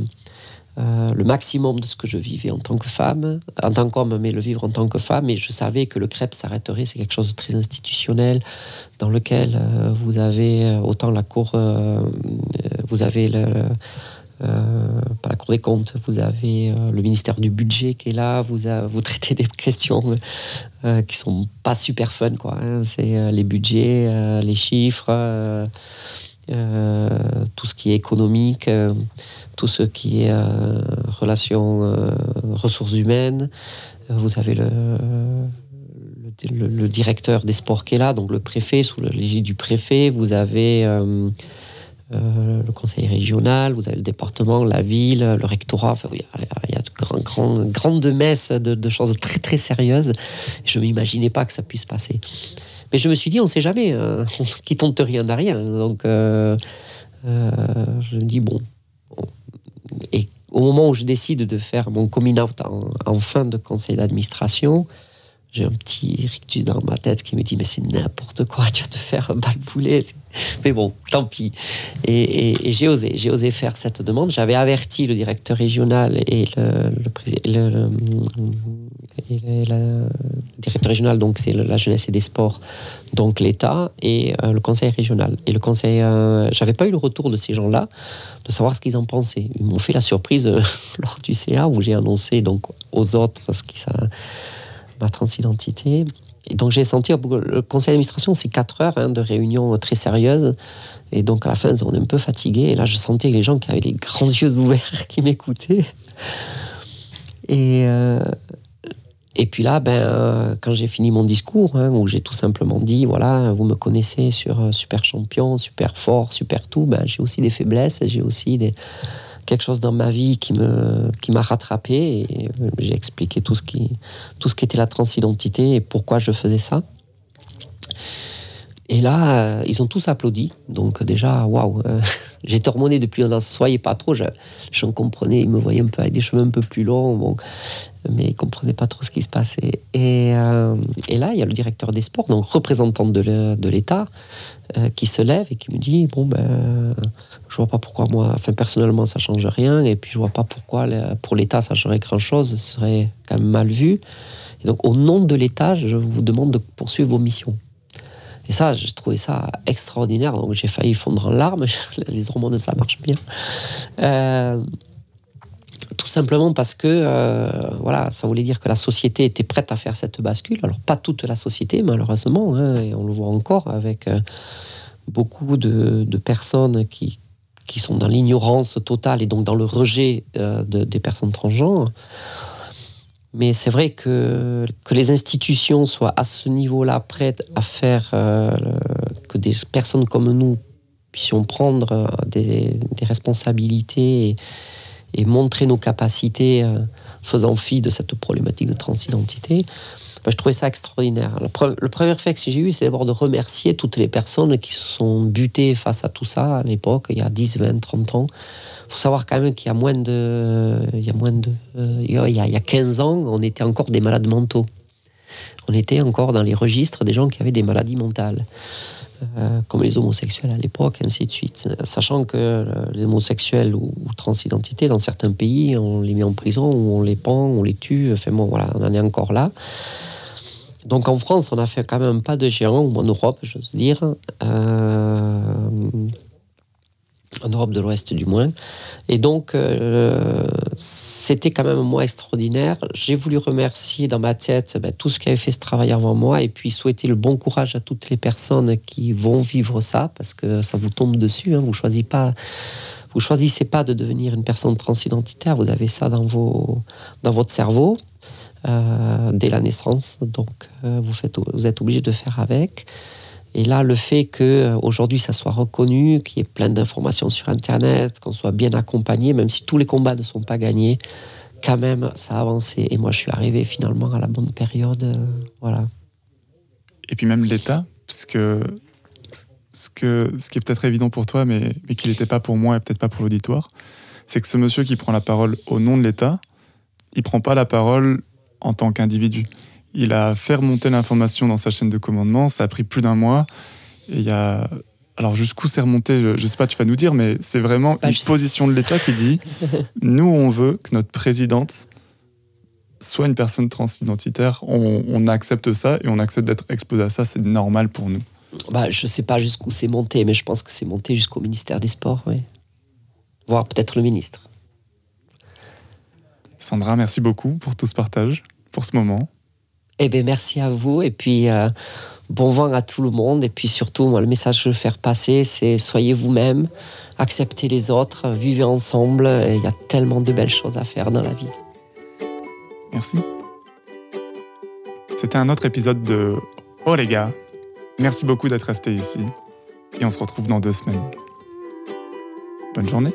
euh, le maximum de ce que je vivais en tant que femme, en tant qu'homme, mais le vivre en tant que femme. Et je savais que le crêpe s'arrêterait. C'est quelque chose de très institutionnel dans lequel euh, vous avez euh, autant la cour, vous avez la Cour des comptes, vous avez le ministère du budget qui est là, vous, vous traitez des questions qui sont pas super fun, quoi. Hein. C'est les budgets, les chiffres, tout ce qui est économique tout ce qui est euh, relations, euh, ressources humaines. Vous avez le, directeur des sports qui est là, donc le préfet, sous l'égide du préfet. Vous avez euh, le conseil régional, vous avez le département, la ville, le rectorat. il y a, de grand, grand, grandes messes de, choses très très sérieuses. Je ne m'imaginais pas que ça puisse passer. Mais je me suis dit, on ne sait jamais, qui tente rien n'a rien. Donc je me dis, bon, et au moment où je décide de faire mon coming out en, fin de conseil d'administration, j'ai un petit rictus dans ma tête qui me dit mais c'est n'importe quoi, tu vas te faire balbouler. Mais bon, tant pis. Et, j'ai osé, j'ai osé faire cette demande. J'avais averti le directeur régional et le, le, le- le- et la- directeur régional, donc c'est la jeunesse et des sports, donc l'État et euh, le conseil régional. Et le conseil, euh, j'avais pas eu le retour de ces gens-là, de savoir ce qu'ils en pensaient. Ils m'ont fait la surprise euh, lors du CA où j'ai annoncé donc aux autres ce qui ça ma transidentité. Et donc j'ai senti, le conseil d'administration, c'est quatre heures hein, de réunion très sérieuse. Et donc à la fin, on est un peu fatigué. Et là, je sentais les gens qui avaient les grands yeux ouverts qui m'écoutaient. Et, euh, et puis là, ben, euh, quand j'ai fini mon discours, hein, où j'ai tout simplement dit, voilà, vous me connaissez sur euh, super champion, super fort, super tout, ben, j'ai aussi des faiblesses, j'ai aussi des, quelque chose dans ma vie qui me qui m'a rattrapé et euh, j'ai expliqué tout ce qui tout ce qui était la transidentité et pourquoi je faisais ça. Et là, euh, ils ont tous applaudi. Donc déjà, waouh, euh, j'étais hormoné depuis un an. Soyez pas trop, je, j'en comprenais. Ils me voyaient un peu avec des cheveux un peu plus longs, bon, mais ils comprenaient pas trop ce qui se passait. Et, euh, et là, il y a le directeur des sports, donc représentant de l'État, qui se lève et qui me dit bon ben, je vois pas pourquoi moi, enfin personnellement, ça change rien. Et puis je vois pas pourquoi pour l'État ça changerait grand chose. Ce serait quand même mal vu. Donc au nom de l'État, je vous demande de poursuivre vos missions. Et ça, j'ai trouvé ça extraordinaire. Donc j'ai failli fondre en larmes. Les hormones, ça marche bien. Euh, tout simplement parce que euh, voilà, ça voulait dire que la société était prête à faire cette bascule. Alors pas toute la société, malheureusement, hein, et on le voit encore avec euh, beaucoup de, de personnes qui, qui sont dans l'ignorance totale et donc dans le rejet de- des personnes transgenres. Mais c'est vrai que, que les institutions soient à ce niveau-là prêtes à faire euh, que des personnes comme nous puissions prendre euh, des, responsabilités et, montrer nos capacités euh, faisant fi de cette problématique de transidentité. Ben, je trouvais ça extraordinaire. Le premier réflexe que j'ai eu, c'est d'abord de remercier toutes les personnes qui se sont butées face à tout ça à l'époque, il y a 10, 20, 30 ans. Faut savoir quand même qu'il y a moins de. Il y a moins de. euh, il y a, il y a 15 ans, on était encore des malades mentaux. On était encore dans les registres des gens qui avaient des maladies mentales. euh, comme les homosexuels à l'époque, ainsi de suite. Sachant que euh, les homosexuels ou, ou transidentités, dans certains pays, on les met en prison, on les pend, on les tue. Enfin bon, voilà, on en est encore là. Donc en France, on a fait quand même pas de géant, ou en Europe, j'ose dire. En Europe de l'Ouest du moins. Et donc, euh, c'était quand même un mois extraordinaire. J'ai voulu remercier dans ma tête ben, tout ce qui avait fait ce travail avant moi et puis souhaiter le bon courage à toutes les personnes qui vont vivre ça parce que ça vous tombe dessus. Hein, vous choisissez pas. Vous choisissez pas de devenir une personne transidentitaire, vous avez ça dans, vos, dans votre cerveau euh, dès la naissance, donc euh, vous, êtes obligé de faire avec. Et là, le fait qu'aujourd'hui ça soit reconnu, qu'il y ait plein d'informations sur Internet, qu'on soit bien accompagné, même si tous les combats ne sont pas gagnés, quand même, ça a avancé. Et moi, je suis arrivé finalement à la bonne période. euh, voilà. Et puis même l'État, parce que ce, que, ce qui est peut-être évident pour toi, mais, mais qui n'était pas pour moi et peut-être pas pour l'auditoire, c'est que ce monsieur qui prend la parole au nom de l'État, il prend pas la parole en tant qu'individu. Il a fait remonter l'information dans sa chaîne de commandement, ça a pris plus d'un mois, et il y a... Alors jusqu'où c'est remonté, je, je sais pas, tu vas nous dire, mais c'est vraiment Bah, une position de l'État qui dit, nous on veut que notre présidente soit une personne transidentitaire, on, on accepte ça et on accepte d'être exposé à ça, c'est normal pour nous. Bah, je sais pas jusqu'où c'est monté, mais je pense que c'est monté jusqu'au ministère des Sports, oui. Voire peut-être le ministre. Sandra, merci beaucoup pour tout ce partage, pour ce moment. Eh bien, merci à vous. Et puis, euh, bon vent à tout le monde. Et puis, surtout, moi, le message que je veux faire passer, c'est soyez vous-même, acceptez les autres, vivez ensemble. Il y a tellement de belles choses à faire dans la vie. Merci. C'était un autre épisode de Oh les gars, merci beaucoup d'être restés ici et on se retrouve dans deux semaines. Bonne journée.